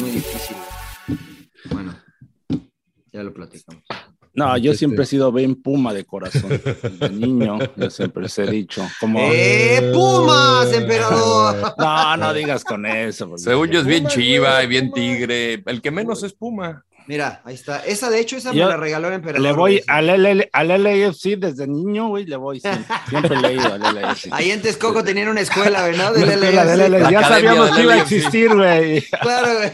Muy difícil. Bueno, ya lo platicamos. No, yo Este- siempre he sido bien puma de corazón. De niño, yo siempre les he dicho. Como... ¡Eh, Pumas, emperador! No, no digas con eso. porque- Según yo es bien chiva y bien tigre. El que menos es Puma. Mira, ahí está. Esa, de hecho, esa Yo me la regaló el emperador. Le voy al, LL al LAFC desde niño, güey, le voy siempre. Siempre he leído al LAFC. Ahí en Texcoco tenían una escuela, güey, ¿no? Del Una escuela del Ya sabíamos que iba a existir, güey. Claro, güey.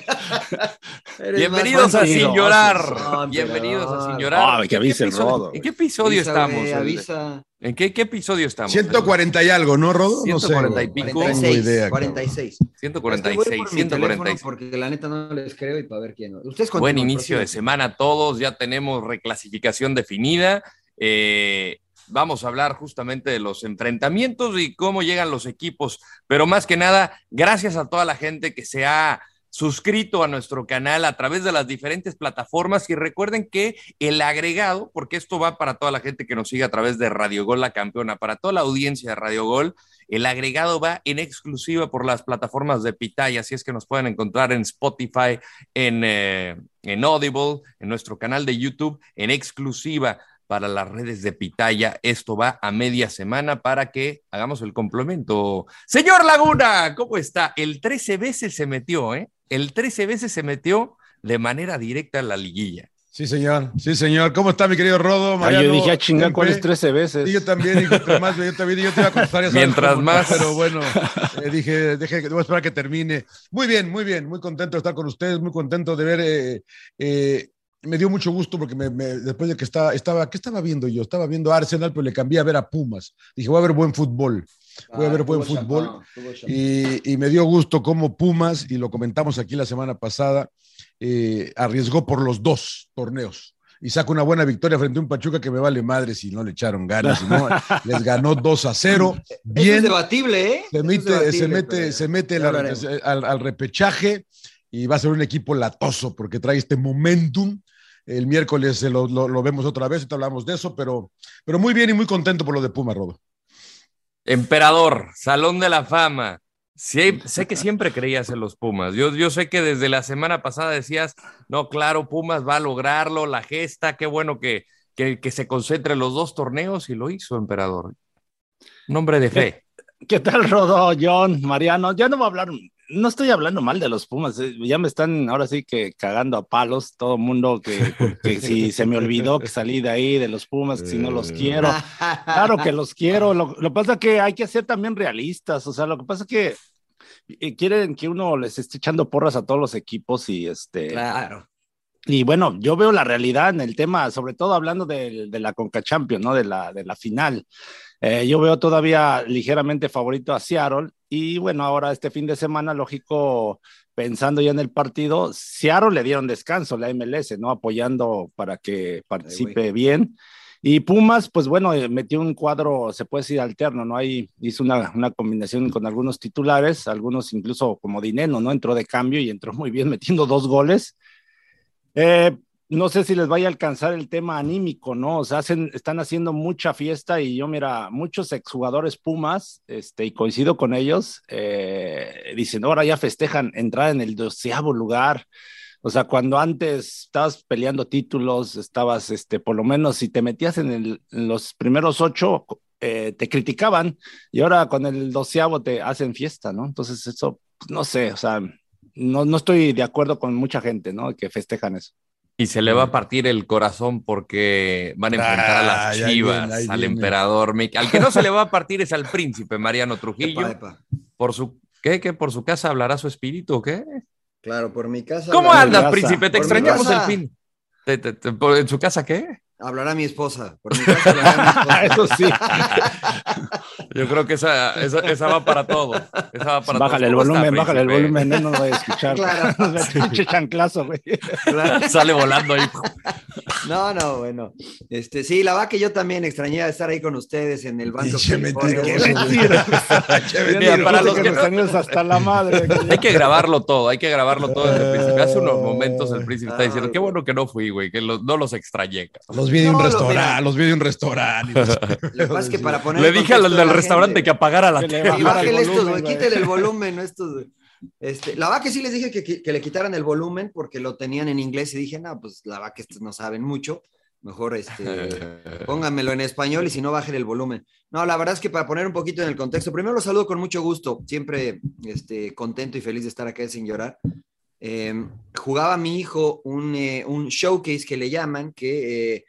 Eres Bienvenidos a Sin Llorar. No, Bienvenidos a. Sin Llorar. Ay, que ¿En qué avise el episodio- Rodo, ¿En qué episodio Avisa, estamos? avisa. ¿En qué, qué episodio estamos? 140 y algo, ¿no, Rodo? No sé. 140 y pico. No tengo 46, idea, cabrón. 46. Es que voy 146, por mi teléfono 146. Porque la neta no les creo y para ver quién. Ustedes Buen inicio de semana a todos, ya tenemos reclasificación definida. Eh, vamos a hablar justamente de los enfrentamientos y cómo llegan los equipos, pero más que nada, gracias a toda la gente que se ha suscrito a nuestro canal a través de las diferentes plataformas y recuerden que el agregado, porque esto va para toda la gente que nos sigue a través de Radio Gol La Campeona, para toda la audiencia de Radio Gol, el agregado va en exclusiva por las plataformas de Pitaya, así es que nos pueden encontrar en Spotify, en, eh, en Audible, en nuestro canal de YouTube, en exclusiva para las redes de Pitaya. Esto va a media semana para que hagamos el complemento. Señor Laguna, ¿cómo está? El 13 veces se metió, ¿eh? El 13 veces se metió de manera directa a la liguilla. Sí, señor. Sí, señor. ¿Cómo está, mi querido Rodo? Ah, Mariano, yo dije, a chingar, Pepe? ¿cuáles 13 veces? Sí, yo también, hijo, entre más, yo también, yo te iba a contestar, ya Mientras cómo, más. Pero bueno, eh, dije, deje, voy a esperar a que termine. Muy bien, muy bien, muy contento de estar con ustedes, muy contento de ver, eh, eh, me dio mucho gusto porque me, me- después de que estaba, estaba, ¿qué estaba viendo yo? Estaba viendo Arsenal, pero le cambié a ver a Pumas. Dije, voy a ver buen fútbol. Voy a Ah, ver buen tuvo fútbol. Y, y me dio gusto cómo Pumas, y lo comentamos aquí la semana pasada, eh, arriesgó por los dos torneos. Y saca una buena victoria frente a un Pachuca que me vale madre si no le echaron ganas. no, les ganó 2 a 0. Eso Bien. es debatible, ¿eh? Se mete, debatible, se mete, pero- se mete la- al, al repechaje y va a ser un equipo latoso porque trae este momentum. El miércoles eh, lo, lo- lo vemos otra vez, ahorita hablamos de eso, pero, pero muy bien y muy contento por lo de Puma, Rodo. Emperador, Salón de la Fama. Sí, sé que siempre creías en los Pumas. Yo, yo sé que desde la semana pasada decías, no, claro, Pumas va a lograrlo, la gesta, qué bueno que, que, que se concentre los dos torneos y lo hizo, Emperador. Nombre de fe. ¿Qué tal, Rodo, John, Mariano? Ya no voy a hablar, no estoy hablando mal de los Pumas, eh, ya me están ahora sí que cagando a palos todo mundo que, que si se me olvidó que salí de ahí de los Pumas, que si no los quiero. Claro que los quiero. Lo, lo pasa que hay que ser también realistas. O sea, lo que pasa es que eh, quieren que uno les esté echando porras a todos los equipos y este. Claro. Y bueno, yo veo la realidad en el tema, sobre todo hablando de, de la Conca Champions, ¿no? De la, de la final. Eh, yo veo todavía ligeramente favorito a Seattle. Y bueno, ahora este fin de semana, lógico, pensando ya en el partido, Seattle le dieron descanso, la MLS, ¿no? Apoyando para que participe bien. Y Pumas, pues bueno, eh, metió un cuadro, se puede decir alterno, ¿no? Ahí hizo una, una combinación con algunos titulares, algunos incluso como Dineno, ¿no? Entró de cambio y entró muy bien metiendo dos goles. Eh, no sé si les vaya a alcanzar el tema anímico, ¿no? O sea, hacen, están haciendo mucha fiesta y yo, mira, muchos exjugadores Pumas, este, y coincido con ellos, eh, dicen, ahora ya festejan entrar en el doceavo lugar. O sea, cuando antes estabas peleando títulos, estabas, este, por lo menos, si te metías en, los primeros ocho, eh, te criticaban y ahora con el doceavo te hacen fiesta, ¿no? Entonces eso, pues, no sé, o sea, no, no estoy de acuerdo con mucha gente, ¿no? Que festejan eso. Y se le va a partir el corazón porque van a enfrentar a las chivas, viene, al viene. emperador. Mick. Al que no se le va a partir es al príncipe Mariano Trujillo. Epa, epa. Por su, ¿qué? ¿Qué? ¿Por su casa hablará su espíritu o qué? Claro, por mi casa. ¿Cómo andas, casa. príncipe? Te Por extrañamos el fin. Te- te- te- por- ¿En su casa qué? Hablará mi esposa. Por mi casa hablará mi esposa. Eso sí. Yo creo que esa, esa, esa va para todos. Esa va para bájale el todos. ¿Cómo volumen, está, bájale el volumen, no nos vaya a escuchar. Claro. Chanclazo, güey. Sale volando ahí. No, no, bueno. Este, sí, la verdad que yo también extrañé estar ahí con ustedes en el banco. California. mentiroso. Che, Mira, para los que que no- nos hasta la madre. Hay que grabarlo todo, hay que grabarlo todo desde el príncipe. Hace unos momentos el príncipe está diciendo, qué bueno que no fui, güey, que los- no los extrañé. cabrón". Los vi de un restaurante, los vi de un restaurante. Lo que pasa es que para poner Le dije al del restaurante que apagara la tele. Y bájenle estos, volumen, güey, quítale el volumen, ¿no? estos. güey. Este, la verdad que sí les dije que, que- que le quitaran el volumen porque lo tenían en inglés y dije, no, pues la verdad que estos no saben mucho. Mejor este, pónganmelo en español y si no, bajen el volumen. No, la verdad es que para poner un poquito en el contexto, primero los saludo con mucho gusto, siempre este, contento y feliz de estar acá sin llorar. Eh, jugaba mi hijo un, eh, un showcase que le llaman, que eh,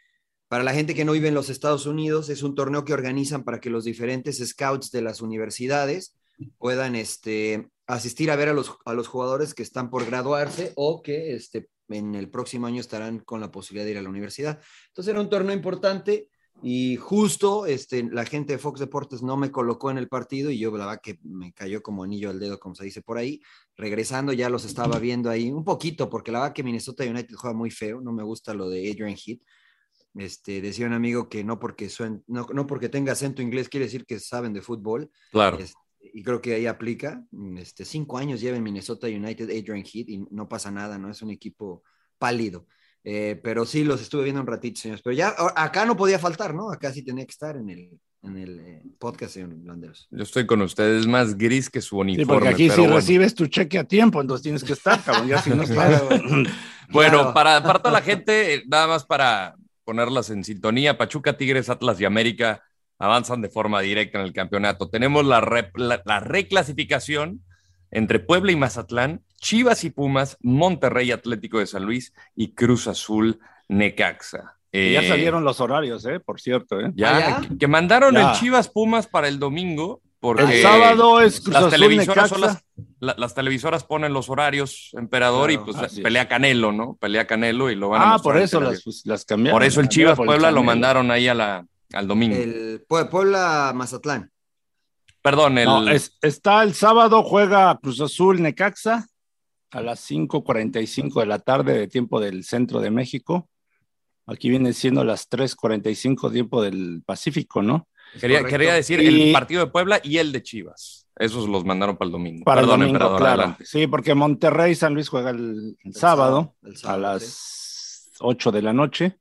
para la gente que no vive en los Estados Unidos es un torneo que organizan para que los diferentes scouts de las universidades puedan este, asistir a ver a los, a los jugadores que están por graduarse o que este, en el próximo año estarán con la posibilidad de ir a la universidad. Entonces era un torneo importante y justo este, la gente de Fox Deportes no me colocó en el partido y yo la verdad que me cayó como anillo al dedo, como se dice por ahí. Regresando ya los estaba viendo ahí un poquito, porque la verdad que Minnesota United juega muy feo, no me gusta lo de Adrian Heath. Este, decía un amigo que no porque, suen- no, no porque tenga acento inglés quiere decir que saben de fútbol. Claro. Este, y creo que ahí aplica. Este, cinco años lleva en Minnesota United Adrian Heath y no pasa nada, ¿no? Es un equipo pálido. Eh, pero sí, los estuve viendo un ratito, señores. Pero ya a- acá no podía faltar, ¿no? Acá sí tenía que estar en el, en el eh, podcast, señor Landeros. Yo estoy con ustedes, es más gris que su Sí, uniforme. porque aquí pero si bueno. recibes tu cheque a tiempo, entonces tienes que estar, cabrón. Ya si no estás. Bueno, Claro. para, para toda la gente, eh, nada más para ponerlas en sintonía, Pachuca, Tigres, Atlas y América avanzan de forma directa en el campeonato. Tenemos la, re- la- la reclasificación entre Puebla y Mazatlán, Chivas y Pumas, Monterrey Atlético de San Luis y Cruz Azul Necaxa. Ya Eh, salieron los horarios, ¿eh? Por cierto, ¿eh? Ya, ¿Ah, ya? que- que mandaron Ya. el Chivas Pumas para el domingo. Porque El sábado es Cruz las Azul televisoras, son Necaxa. las, la- las televisoras ponen los horarios, emperador, Claro, y pues es. pelea Canelo, ¿no? Pelea Canelo y lo van a Ah, por eso las, las cambiaron. Por eso el Ah, Chivas el Puebla lo mandaron ahí a la, al domingo. El Pue- Puebla Mazatlán. Perdón, el, No, es- está el sábado, juega Cruz Azul Necaxa a las 5:45 de la tarde de tiempo del centro de México. Aquí viene siendo las 3:45 tiempo del Pacífico, ¿no? Quería, quería decir Y- el partido de Puebla y el de Chivas. Esos los mandaron para el domingo. Para Perdón, el domingo, emperador, claro. adelante. Sí, porque Monterrey y San Luis juega el, el El sábado, a las 8 de la noche,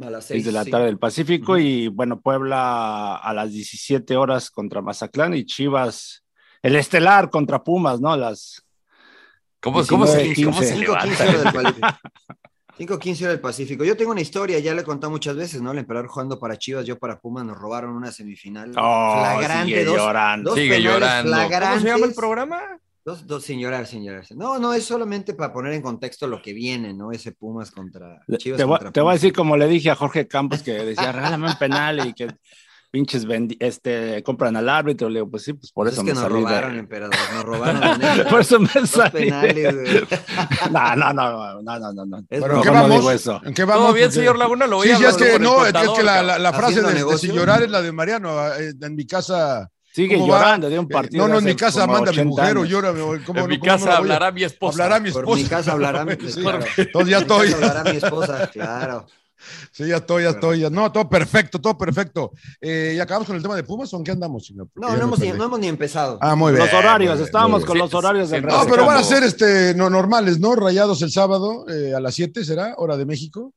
A las 6 seis, de la sí. tarde del Pacífico, y bueno, Puebla a las 17 horas contra Mazatlán y Chivas, el estelar contra Pumas, ¿no? Las ¿Cómo, cómo se, 19, cómo se 15. levanta? 5-15 hora del Pacífico. 5-15 hora del Pacífico. Yo tengo una historia, ya le he contado muchas veces, ¿no? El emperador jugando para Chivas, yo para Pumas, nos robaron una semifinal. Oh, flagrante, sigue dos, llorando. dos Sigue llorando. ¿Cómo se llama el programa? Dos, dos, sin llorar, sin llorar. No, no, es solamente para poner en contexto lo que viene, ¿no? Ese Pumas contra Chivas. Te voy, contra te voy a Pumas. decir como le dije a Jorge Campos que decía, regálame un penal y que pinches vendi- este, compran al árbitro. Le digo, pues sí, pues por Pues eso es que me nos salí de- robaron, emperador, nos robaron. neta. Por eso me salí. penales. No, no, no, no, no, no, no. Es Bueno, ¿en qué no vamos? digo eso. ¿En qué vamos? Todo bien, señor Laguna, lo voy Sí, a sí, es que no, es que la, la- la frase de, de negocio. sin llorar es la de Mariano. eh, En mi casa. Sigue ¿cómo va? llorando de un Eh, partido. No, no, en de mi casa manda mi 80 mujer o años. llora. ¿cómo- cómo En mi no- cómo no casa a- hablará mi esposa. Hablará mi Por esposa. mi casa hablará mi, claro. Entonces ya Por estoy. hablará mi esposa, claro. Sí, ya estoy, ya estoy. ya- No, todo perfecto, todo perfecto. Eh, ¿Y acabamos con el tema de Pumas o en qué andamos? señor? No, no hemos, ni, no hemos ni empezado. Ah, muy bien. Los horarios, bien, estábamos con bien. los horarios del No, pero van a ser este, no, normales, ¿no? Rayados el sábado eh, a las 7, ¿será? Hora de México.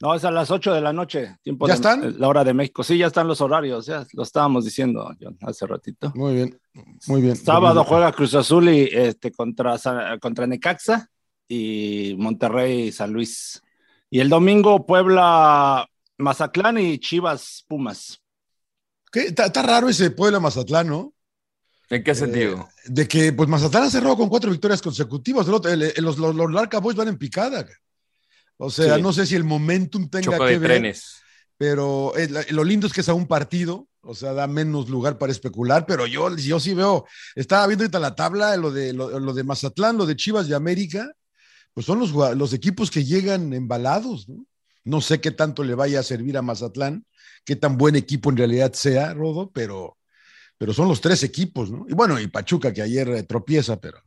No, es a las 8 de la noche. Tiempo ¿Ya de- están? La hora de México. Sí, ya están los horarios. Ya lo estábamos diciendo John, hace ratito. Muy bien, muy bien. Sábado juega Cruz Azul y este contra, contra Necaxa y Monterrey San Luis. Y el domingo Puebla Mazatlán y Chivas Pumas. ¿Qué? Está, está raro ese Puebla Mazatlán, ¿no? ¿En qué sentido? Eh, de que pues Mazatlán ha cerrado con cuatro victorias consecutivas. El otro- el- el- los, los, los Larca Boys van en picada. O sea, Sí. no sé si el momentum tenga Choco que de ver, trenes. pero eh, lo lindo es que es a un partido, o sea, da menos lugar para especular, pero yo, yo sí veo, estaba viendo ahorita la tabla, lo de, lo, lo de Mazatlán, lo de Chivas y América, pues son los, los equipos que llegan embalados, ¿no? No sé qué tanto le vaya a servir a Mazatlán, qué tan buen equipo en realidad sea, Rodo, pero, pero son los tres equipos, ¿no? Y bueno, y Pachuca que ayer eh, tropieza, pero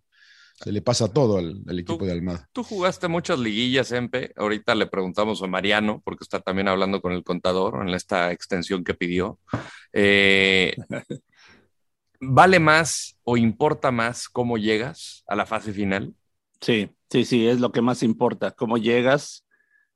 se le pasa todo al, al equipo de Almada. Tú jugaste muchas liguillas, Empe. Ahorita le preguntamos a Mariano, porque está también hablando con el contador en esta extensión que pidió. Eh, ¿Vale más o importa más cómo llegas a la fase final? Sí, sí, sí, es lo que más importa, cómo llegas,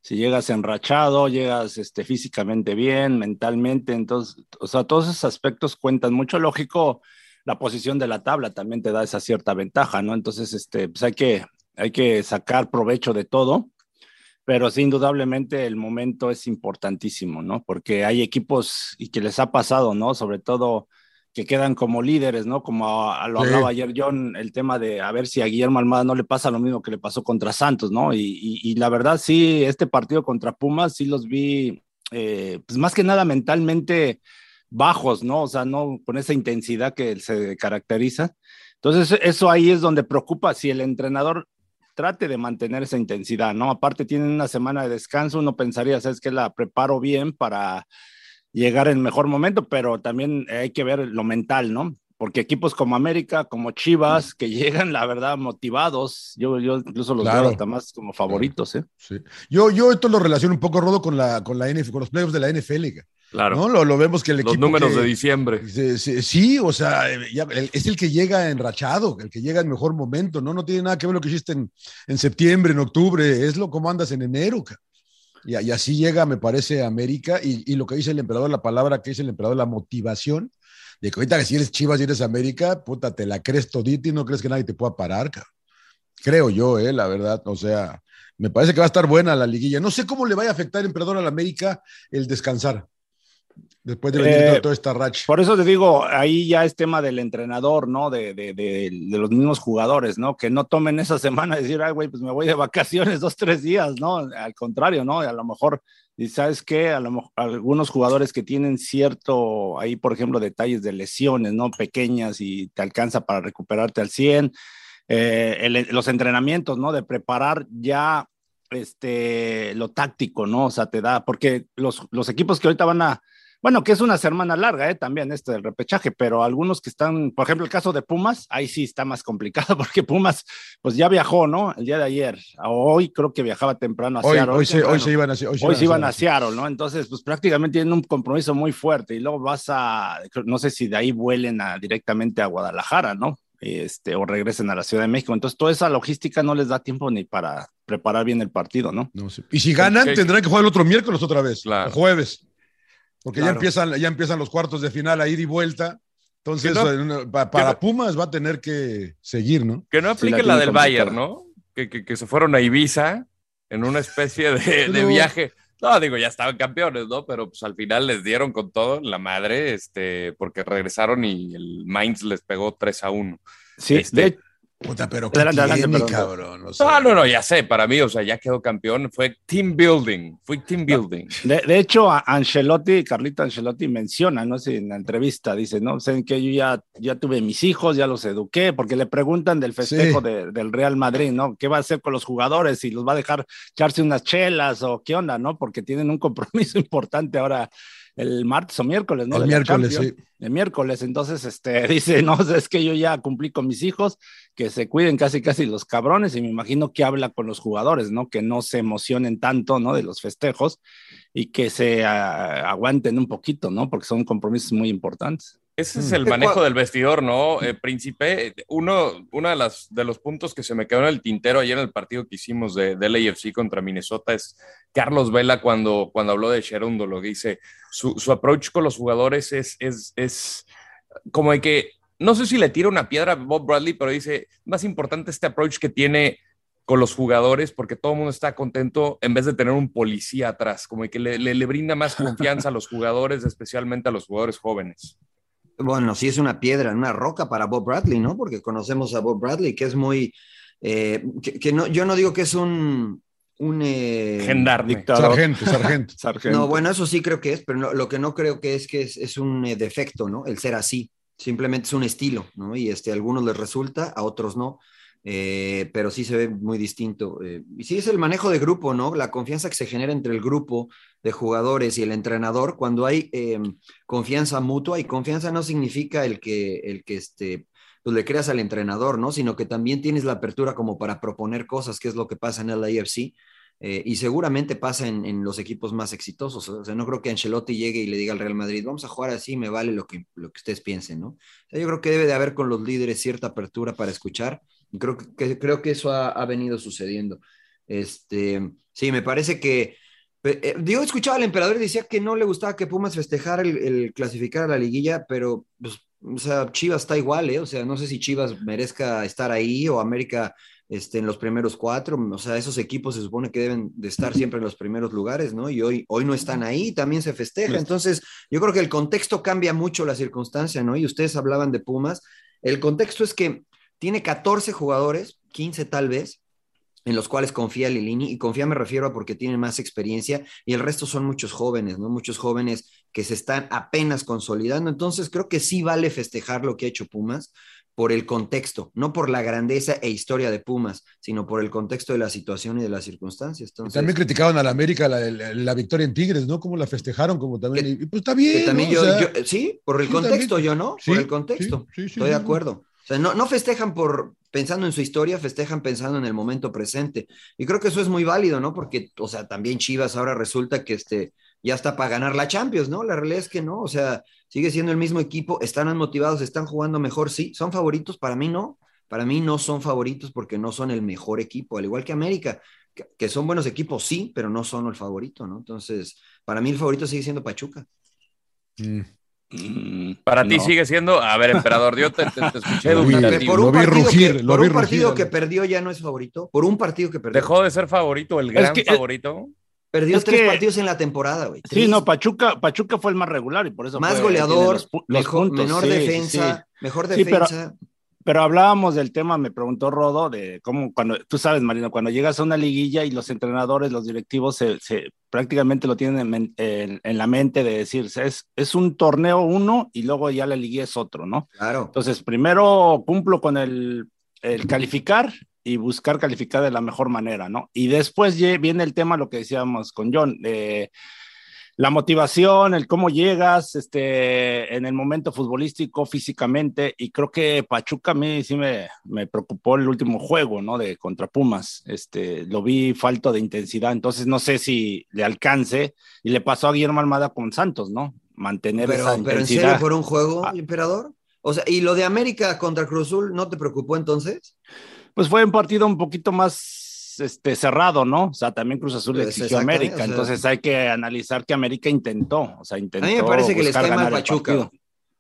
si llegas enrachado, llegas este, físicamente bien, mentalmente, entonces, o sea, todos esos aspectos cuentan mucho. Lógico, la posición de la tabla también te da esa cierta ventaja, ¿no? Entonces, este, pues hay que, hay que sacar provecho de todo, pero sí, indudablemente el momento es importantísimo, ¿no? Porque hay equipos y que les ha pasado, ¿no? Sobre todo que quedan como líderes, ¿no? Como a- a lo Sí. hablaba ayer John, el tema de a ver si a Guillermo Almada no le pasa lo mismo que le pasó contra Santos, ¿no? Y, y- y la verdad, sí, este partido contra Pumas, sí los vi, eh, pues más que nada mentalmente bajos, ¿no? O sea, no con esa intensidad que se caracteriza. Entonces, eso ahí es donde preocupa si el entrenador trate de mantener esa intensidad, ¿no? Aparte tienen una semana de descanso, uno pensaría, ¿sabes que La preparo bien para llegar en mejor momento, pero también hay que ver lo mental, ¿no? Porque equipos como América, como Chivas, que llegan, la verdad, motivados, yo, yo incluso los Claro. veo hasta más como favoritos, ¿eh? Sí. Yo, yo esto lo relaciono un poco, Rodo, con la, con la NFL, con los playoffs de la NFL. Claro. ¿no? Lo, lo vemos que el Los equipo. números que- de diciembre. Sí, o sea, ya- el- es el que llega enrachado, el que llega en mejor momento, ¿no? No tiene nada que ver lo que hiciste en, en septiembre, en octubre, es lo como andas en enero. ca. Y, así llega, me parece, América. Y, y lo que dice el emperador, la palabra que dice el emperador, la motivación, de que ahorita que si eres Chivas y eres América, puta, te la crees todita y no crees que nadie te pueda parar. Creo yo, eh, la verdad. O sea, me parece que va a estar buena la liguilla. No sé cómo le vaya a afectar, emperador, a la América el descansar. Después de venir Eh, toda- toda esta racha. Por eso te digo, ahí ya es tema del entrenador, ¿no? De, de, de, de los mismos jugadores, ¿no? Que no tomen esa semana y decir, ay, güey, pues me voy de vacaciones dos, tres días, ¿no? Al contrario, ¿no? A lo mejor, y sabes qué, a lo mejor algunos jugadores que tienen cierto, ahí, por ejemplo, detalles de lesiones, ¿no? Pequeñas y te alcanza para recuperarte al 100. Eh, el- los entrenamientos, ¿no? De preparar ya este, lo táctico, ¿no? O sea, te da, porque los, los equipos que ahorita van a, bueno, que es una semana larga, ¿eh? También este del repechaje, pero algunos que están, por ejemplo, el caso de Pumas, ahí sí está más complicado porque Pumas, pues ya viajó, ¿no? El día de ayer. Hoy creo que viajaba temprano a Hoy, Seattle. hoy, se, hoy se iban a hoy se Hoy se iban a Seattle. Seattle, ¿no? Entonces, pues prácticamente tienen un compromiso muy fuerte y luego vas a, no sé si de ahí vuelen a, directamente a Guadalajara, ¿no? Este, o regresen a la Ciudad de México. Entonces, toda esa logística no les da tiempo ni para preparar bien el partido, ¿no? No sé. Y si ganan, tendrán que jugar el otro miércoles otra vez, Claro. el jueves. Porque ya, empiezan, ya empiezan los cuartos de final a ir y vuelta. Entonces, no- para no- Pumas va a tener que seguir, ¿no? Que no Sí, aplique la del. Bayern, ¿no? Que, que- que se fueron a Ibiza en una especie de, viaje. No, digo, ya estaban campeones, ¿no? Pero pues al final les dieron con todo en la madre, este, porque regresaron y el Mainz les pegó 3 a 1. Sí, Este, de, Puta, pero qué Adelante, adelante, cabrón. O sea, No, no, no, ya sé, para mí, o sea, ya quedó campeón, fue team building, fue team building. De, de hecho, a Ancelotti, Carlito Ancelotti menciona, no sé, en la entrevista, dice, no, sé que yo ya, ya tuve mis hijos, ya los eduqué, porque le preguntan del festejo Sí. de- del Real Madrid, ¿no? ¿Qué va a hacer con los jugadores? Si los va a dejar echarse unas chelas o qué onda, ¿no? Porque tienen un compromiso importante ahora el martes o miércoles, ¿no? el miércoles, sí. el miércoles. Entonces, este, dice, no, es que yo ya cumplí con mis hijos, que se cuiden casi, casi los cabrones, y me imagino que habla con los jugadores, ¿no? Que no se emocionen tanto, ¿no? De los festejos y que se ah, aguanten un poquito, ¿no? Porque son compromisos muy importantes. Ese es Mm. el manejo del vestidor, ¿no, eh, Príncipe? Uno, uno de, las, de los puntos que se me quedó en el tintero ayer en el partido que hicimos de, del AFC contra Minnesota es Carlos Vela cuando, cuando habló de Sherundo, lo que dice, su, su approach con los jugadores es, es, es como de que, no sé si le tira una piedra a Bob Bradley, pero dice, más importante este approach que tiene con los jugadores porque todo el mundo está contento en vez de tener un policía atrás, como que le, le, le brinda más confianza a los jugadores, especialmente a los jugadores jóvenes. Bueno, sí es una piedra, una roca para Bob Bradley, ¿no? Porque conocemos a Bob Bradley, que es muy, eh, que, que no, yo no digo que es un, un eh, Gendarme. Sargento, sargento. Sargento. No, bueno, eso sí creo que es, pero no- lo que no creo que es que es, es un eh, defecto, ¿no? El ser así. Simplemente es un estilo, ¿no? Y este, a algunos les resulta, a otros no. eh, pero sí se ve muy distinto. eh, y sí es el manejo de grupo, ¿no? La confianza que se genera entre el grupo de jugadores y el entrenador, cuando hay eh, confianza mutua, y confianza no significa el que, el que este, pues le creas al entrenador, ¿no? Sino que también tienes la apertura como para proponer cosas, que es lo que pasa en el AFC. Eh, y seguramente pasa en, en, los equipos más exitosos. O sea, no creo que Ancelotti llegue y le diga al Real Madrid, vamos a jugar así, me vale lo que, lo que ustedes piensen, ¿no? Yo creo que debe de haber con los líderes cierta apertura para escuchar. Y creo que, creo que eso ha, ha venido sucediendo. Este, sí, me parece que. Eh, digo, escuchaba al emperador y decía que no le gustaba que Pumas festejara el, el clasificar a la liguilla, pero pues, o sea, Chivas está igual, ¿eh? O sea, no sé si Chivas merezca estar ahí o América este, en los primeros cuatro. O sea, esos equipos se supone que deben de estar siempre en los primeros lugares, ¿no? Y hoy, hoy no están ahí, también se festeja. Entonces, yo creo que el contexto cambia mucho la circunstancia, ¿no? Y ustedes hablaban de Pumas. El contexto es que tiene 14 jugadores, 15 tal vez, en los cuales confía Lilini, y confía me refiero a porque tienen más experiencia, y el resto son muchos jóvenes, ¿no? Muchos jóvenes que se están apenas consolidando. Entonces, creo que sí vale festejar lo que ha hecho Pumas por el contexto, no por la grandeza e historia de Pumas, sino por el contexto de la situación y de las circunstancias. Entonces, también criticaban a la América la, la, la, victoria en Tigres, ¿no? Como la festejaron, como también. Que, y pues está bien. también ¿no? yo, o sea, yo, sí, por el sí, contexto, también. yo no, Sí, por el contexto. sí, Estoy de acuerdo. O sea, no, no festejan por pensando en su historia, festejan pensando en el momento presente. Y creo que eso es muy válido, ¿no? Porque, o sea, también Chivas ahora resulta que este, ya está para ganar la Champions, ¿no? La realidad es que no, o sea, sigue siendo el mismo equipo, están más motivados, están jugando mejor, sí, son favoritos, para mí no, para mí no son favoritos porque no son el mejor equipo, al igual que América, que, que son buenos equipos, sí, pero no son el favorito, ¿no? Entonces, para mí el favorito sigue siendo Pachuca. Mm. Mm, Para no. ti sigue siendo, a ver, emperador, yo te, te, te escuché Lo vi, por un lo vi partido, rugir, que, lo por vi un partido rugir. que perdió ya no es favorito, por un partido que perdió. Dejó de ser favorito, el gran que- favorito. Perdió es tres que- partidos en la temporada, güey. Sí, no, Pachuca, Pachuca fue el más regular y por eso Más fue- goleador, los mejor- puntos, menor sí, defensa, sí. mejor Sí, pero- defensa. Pero hablábamos del tema, me preguntó Rodo, de cómo cuando, tú sabes, Marino, cuando llegas a una liguilla y los entrenadores, los directivos, se, se- prácticamente lo tienen en, men- en- en la mente de decir, es, es un torneo uno y luego ya la liguilla es otro, ¿no? Claro. Entonces, primero cumplo con el, el calificar y buscar calificar de la mejor manera, ¿no? Y después viene el tema, lo que decíamos con John, eh, la motivación, el cómo llegas este, en el momento futbolístico, físicamente, y creo que Pachuca a mí sí me, me preocupó el último juego, ¿no? De contra Pumas, este, lo vi falto de intensidad, entonces no sé si le alcance, y le pasó a Guillermo Almada con Santos, ¿no? Mantener Pero, esa pero en serio, por un juego, Ah. emperador. O sea, ¿y lo de América contra Cruz Azul no te preocupó entonces? Pues fue un partido un poquito más este, cerrado, ¿no? O sea, también Cruz Azul le Pues, exigió a América, o sea- entonces hay que analizar que América intentó, o sea, intentó. A mí me parece que buscar cae mal Pachuca.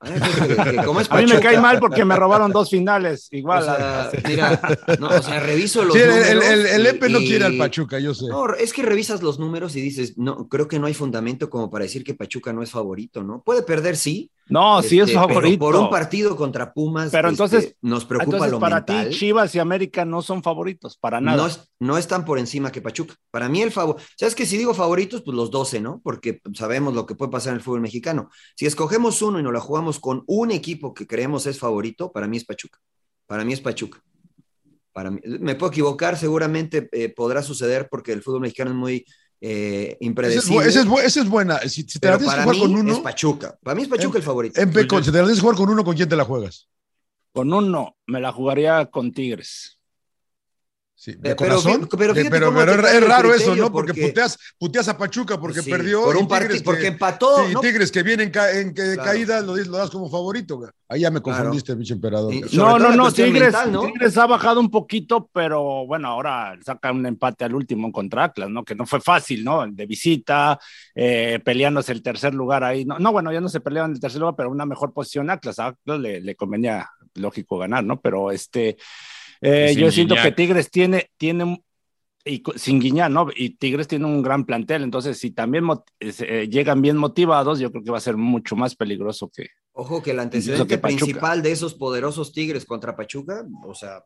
Partido. A mí me parece que- que como es A mí me Pachuca, cae mal porque me robaron dos finales, igual. O sea, mira, no, o sea, reviso los Sí, números. el, el, el y- Epe no quiere al Pachuca, yo sé. No, es que revisas los números y dices, no, creo que no hay fundamento como para decir que Pachuca no es favorito, ¿no? Puede perder, sí. No, sí es este, pero favorito. por un partido contra Pumas, Pero este, entonces- nos preocupa Entonces, lo para mental. ti, Chivas y América no son favoritos, para nada. No, es- no están por encima que Pachuca. Para mí el favor, sabes que si digo favoritos, pues los 12, ¿no? Porque sabemos lo que puede pasar en el fútbol mexicano. Si escogemos uno y nos la jugamos con un equipo que creemos es favorito, para mí es Pachuca. Para mí es Pachuca. Para mí, me puedo equivocar, seguramente eh, podrá suceder porque el fútbol mexicano es muy eh, impredecible. esa es bu- esa es buena. Si, si te la pero tienes que jugar con uno, es Pachuca. Para mí es Pachuca el favorito. en con- si te la tienes que jugar con uno, ¿con quién te la juegas? Con uno, me la jugaría con Tigres. Sí, de Pero- corazón. pero De- fíjate pero, cómo pero te es, raro eso, ¿no? Porque, porque- puteas, puteas a Pachuca porque Sí, perdió. por un partido, que- porque empató, Sí, ¿no? Tigres que vienen ca- en, que- Claro. caída lo, lo das como favorito. güey. Ahí ya me Claro. confundiste, pinche emperador. No, no, no, Tigres, mental, ¿no? Tigres ha bajado un poquito, pero bueno, ahora saca un empate al último contra Atlas, ¿no? Que no fue fácil, ¿no? De visita, eh, peleándose el tercer lugar ahí. No, no, bueno, ya no se peleaban el tercer lugar, pero una mejor posición a Atlas. A Atlas le, le convenía, lógico, ganar, ¿no? Pero este, eh, yo siento que Tigres tiene, tiene un- y sin Guiñán, ¿no? Y Tigres tiene un gran plantel, entonces si también eh, llegan bien motivados, yo creo que va a ser mucho más peligroso que. Ojo que el antecedente principal de esos poderosos Tigres contra Pachuca, o sea,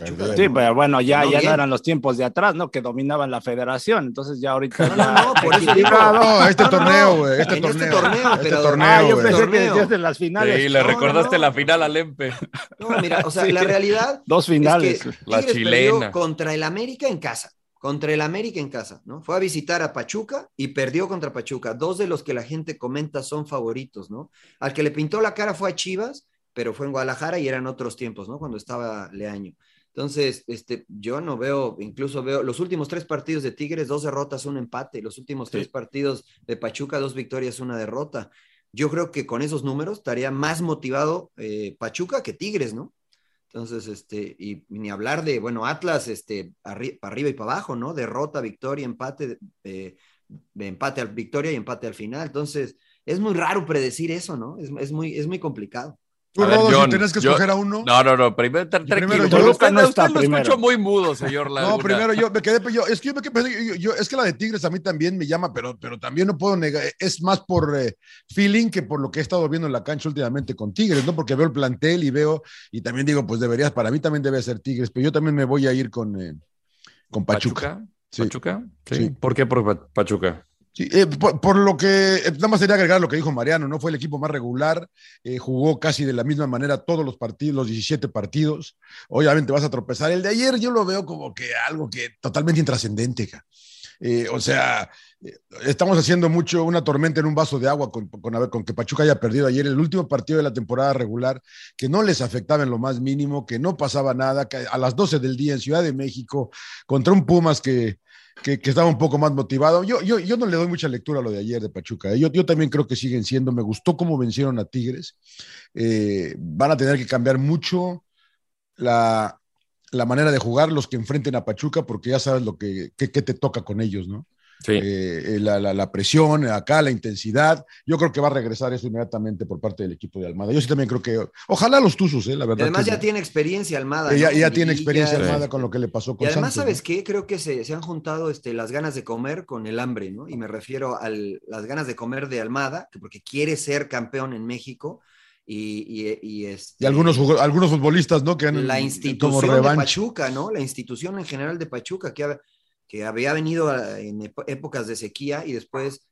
Pachuca. Sí, pero bueno, ya, ya no eran los tiempos de atrás, ¿no? Que dominaban la federación, entonces ya ahorita. No, no, por eso digo, no, este torneo, güey, este, este, torneo. torneo, este pero. torneo, ah, yo que Torneo. decías de las finales. Sí, le No, recordaste no. la final al Empe. No, mira, o sea, Sí. la realidad. Dos finales. Es que La Tigres chilena. contra el América en casa. Contra el América en casa, ¿no? Fue a visitar a Pachuca y perdió contra Pachuca. Dos de los que la gente comenta son favoritos, ¿no? Al que le pintó la cara fue a Chivas, pero fue en Guadalajara y eran otros tiempos, ¿no? Cuando estaba Leaño. Entonces, este, yo no veo, incluso veo los últimos tres partidos de Tigres, dos derrotas, un empate. Los últimos tres partidos de Pachuca, dos victorias, una derrota. Yo creo que con esos números estaría más motivado eh, Pachuca que Tigres, ¿no? Entonces, este, y ni hablar de, bueno, Atlas, este, arri para arriba y para abajo, ¿no? Derrota, victoria, empate, eh, empate al victoria y empate al final. Entonces, es muy raro predecir eso, ¿no? Es, es muy, es muy complicado. Tú, A ver, Rodo, si tenés que yo- escoger a uno. No, no, no. Primero, primero tranquilo. yo. Toluca no está usted lo escucho muy mudo, señor Laguna. No, primero yo me quedé, yo, es que yo me quedé, yo, yo- es que la de Tigres a mí también me llama, pero, pero también no puedo negar, es más por eh, feeling que por lo que he estado viendo en la cancha últimamente con Tigres, ¿no? Porque veo el plantel y veo, y también digo, pues deberías, para mí también debe ser Tigres, pero yo también me voy a ir con, eh, con Pachuca. ¿Pachuca? Sí. ¿Pachuca? Sí. Sí. ¿Por qué por Pa- Pachuca? Sí, eh, por, lo que, eh, nada más sería agregar lo que dijo Mariano, ¿no? Fue el equipo más regular, eh, jugó casi de la misma manera todos los partidos, los 17 partidos. Obviamente vas a tropezar. El de ayer yo lo veo como que algo que totalmente intrascendente. o sea, estamos haciendo mucho una tormenta en un vaso de agua con, con, con que Pachuca haya perdido ayer el último partido de la temporada regular, que no les afectaba en lo más mínimo, que no pasaba nada, a las 12 del día en Ciudad de México, contra un Pumas que, que, estaba un poco más motivado. Yo, yo, yo no le doy mucha lectura a lo de ayer de Pachuca. ¿eh? Yo, yo también creo que siguen siendo, me gustó cómo vencieron a Tigres. Eh, van a tener que cambiar mucho la, la manera de jugar los que enfrenten a Pachuca, porque ya sabes lo que, que, que te toca con ellos, ¿no? Sí. Eh, la, la, la, presión, acá la intensidad. Yo creo que va a regresar eso inmediatamente por parte del equipo de Almada. Yo sí también creo que, ojalá los Tuzos, eh, la verdad. Y además que, ya tiene experiencia Almada. Ya, ¿no? ya tiene experiencia Almada con lo que le pasó con Y además, Santos, ¿sabes ¿no? qué? Creo que se, se, han juntado este, las ganas de comer con el hambre, ¿no? Y me refiero a las ganas de comer de Almada, que porque quiere ser campeón en México. Y, y, y, este, y algunos, algunos futbolistas, ¿no? Que han, la institución de Pachuca, ¿no? La institución en general de Pachuca, que, ha, que había venido en épocas de sequía y después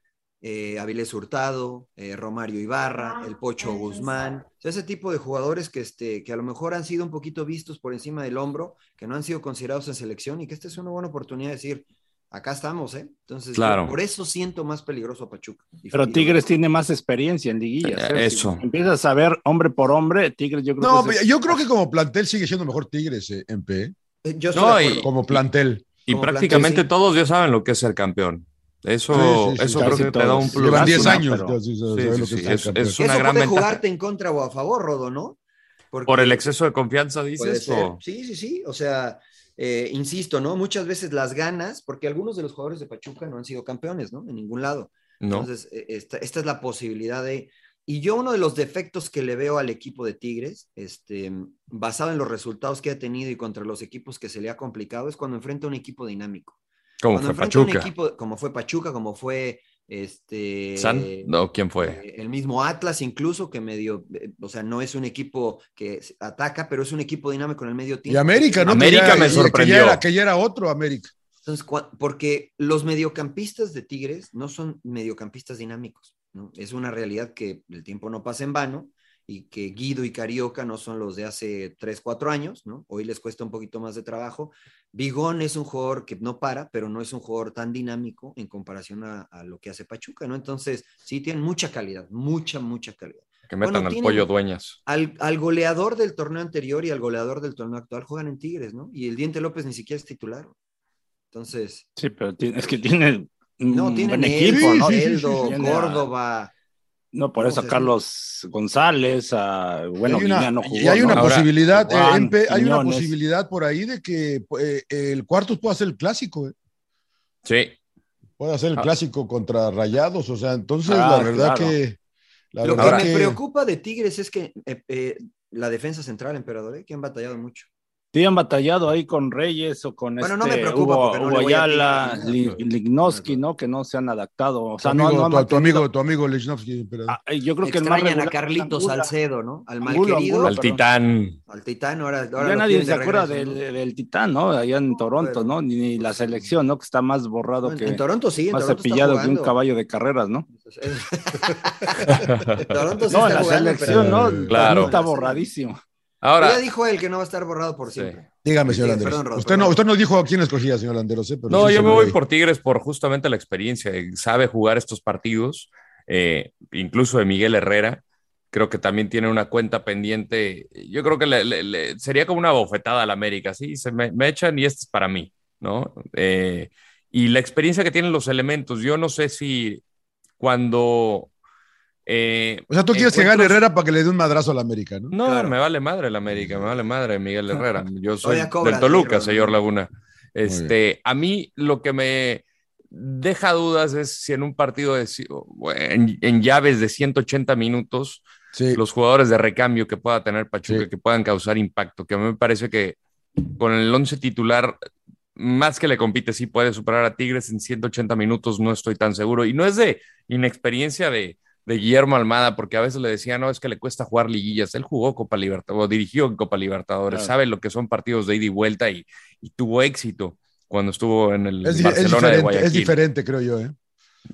eh, Avilés Hurtado, eh, Romario Ibarra, el Pocho Guzmán, o sea, ese tipo de jugadores que, este, que a lo mejor han sido un poquito vistos por encima del hombro, que no han sido considerados en selección y que esta es una buena oportunidad de decir, acá estamos, ¿eh? Entonces, claro. por eso siento más peligroso a Pachuca. Pero Tigres tiene más experiencia en liguillas. ¿eh? Eso. Si empiezas a ver hombre por hombre, Tigres yo creo no, que... No, yo creo que como plantel sigue siendo mejor Tigres eh, en P. Yo no, y, como plantel. Y, prácticamente todos ya saben lo que es ser campeón. Eso, sí, sí, eso creo que te da un plus. Llevan 10 años. Pero... es, es, una eso gran puede ventaja. jugarte en contra o a favor, Rodo, ¿no? Porque Por el exceso de confianza, dices. O... Sí, sí, sí. O sea, eh, insisto, ¿no? Muchas veces las ganas, porque algunos de los jugadores de Pachuca no han sido campeones, ¿no? En ningún lado. No. Entonces, esta, esta, es la posibilidad de... Y yo uno de los defectos que le veo al equipo de Tigres, este, basado en los resultados que ha tenido y contra los equipos que se le ha complicado, es cuando enfrenta un equipo dinámico. Como cuando fue Pachuca. Un equipo, como fue Pachuca, como fue este San no quién fue eh, el mismo Atlas incluso que medio eh, o sea no es un equipo que ataca pero es un equipo dinámico en el medio tiempo. Y América no América ya, me sorprendió que ya, era, que ya era otro América. Entonces porque los mediocampistas de Tigres no son mediocampistas dinámicos ¿no? es una realidad que el tiempo no pasa en vano y que Guido y Carioca no son los de hace 3, 4 años, ¿no? Hoy les cuesta un poquito más de trabajo. Bigón es un jugador que no para, pero no es un jugador tan dinámico en comparación a, a lo que hace Pachuca, ¿no? Entonces, sí tienen mucha calidad, mucha, mucha calidad. Que metan bueno, al pollo dueñas. Al, al, goleador del torneo anterior y al goleador del torneo actual juegan en Tigres, ¿no? Y el Diente López ni siquiera es titular. Entonces. Sí, pero tiene, es que tiene. No, tiene buen equipo, sí, ¿no? Sí, Eldo, sí, Córdoba. No, por eso Carlos González, a, bueno, y hay una, no jugó, y hay una ¿no? posibilidad, Juan, eh, hay una posibilidad por ahí de que eh, el cuartos pueda ser el clásico. Eh. Sí. Puede ser el Ah. clásico contra Rayados, o sea, entonces Ah, la verdad claro. que. La Lo que verdad me que- preocupa de Tigres es que eh, eh, la defensa central, emperador, ¿eh? que han batallado mucho. Te han batallado ahí con Reyes o con Bueno, este no me preocupa Hugo, no Hugo Ayala, Lignoski, ¿no? Que no se han adaptado. O sea, tu no, amigo, no han tu- amigo, tu amigo pero- Ah, yo creo que el más Extrañan regular a Carlitos. Salcedo, ¿no? Al Angulo, malquerido. Angulo, Al. Titán. Al Titán, ahora, ahora Ya nadie se de acuerda del, del Titán, ¿no? Allá en Toronto, pero- ¿no? Ni, ni la selección, ¿no? Que está más borrado En- que en Toronto sí, en más Toronto cepillado que un caballo de carreras, ¿no? Toronto sí no, está en la jugando, selección, pero- ¿no? Claro. Está borradísimo. Ahora, Ya dijo él que no va a estar borrado por siempre. Dígame, señor sí, Landeros. perdón, Rod, usted, perdón. no, usted no dijo a quién escogía, señor Landeros. ¿eh? Pero no, sí yo me voy por Tigres por justamente la experiencia. Sabe jugar estos partidos, eh, incluso de Miguel Herrera. Creo que también tiene una cuenta pendiente. Yo creo que le- le- le- sería como una bofetada al América. Sí, se me, me echan y este es para mí, ¿no? Eh, y la experiencia que tienen los elementos. Yo no sé si cuando. Eh, O sea, tú quieres que gane Herrera para que le dé un madrazo a la América, ¿no? No, Claro. me vale madre el América, me vale madre Miguel Herrera. Yo soy cobra, del Toluca, señor. Laguna. Este, a mí lo que me deja dudas es si en un partido de, en, en llaves de 180 minutos, Sí. los jugadores de recambio que pueda tener Pachuca, Sí. que puedan causar impacto, que a mí me parece que con el 11 titular, más que le compite, sí puede superar a Tigres en 180 minutos, no estoy tan seguro. Y no es de inexperiencia de, de Guillermo Almada, porque a veces le decía, no, es que le cuesta jugar liguillas. Él jugó Copa Libertadores, o dirigió en Copa Libertadores, Claro. sabe lo que son partidos de ida y vuelta y, y tuvo éxito cuando estuvo en el Es, di- es Barcelona de diferente, Guayaquil. es diferente, creo yo. ¿eh?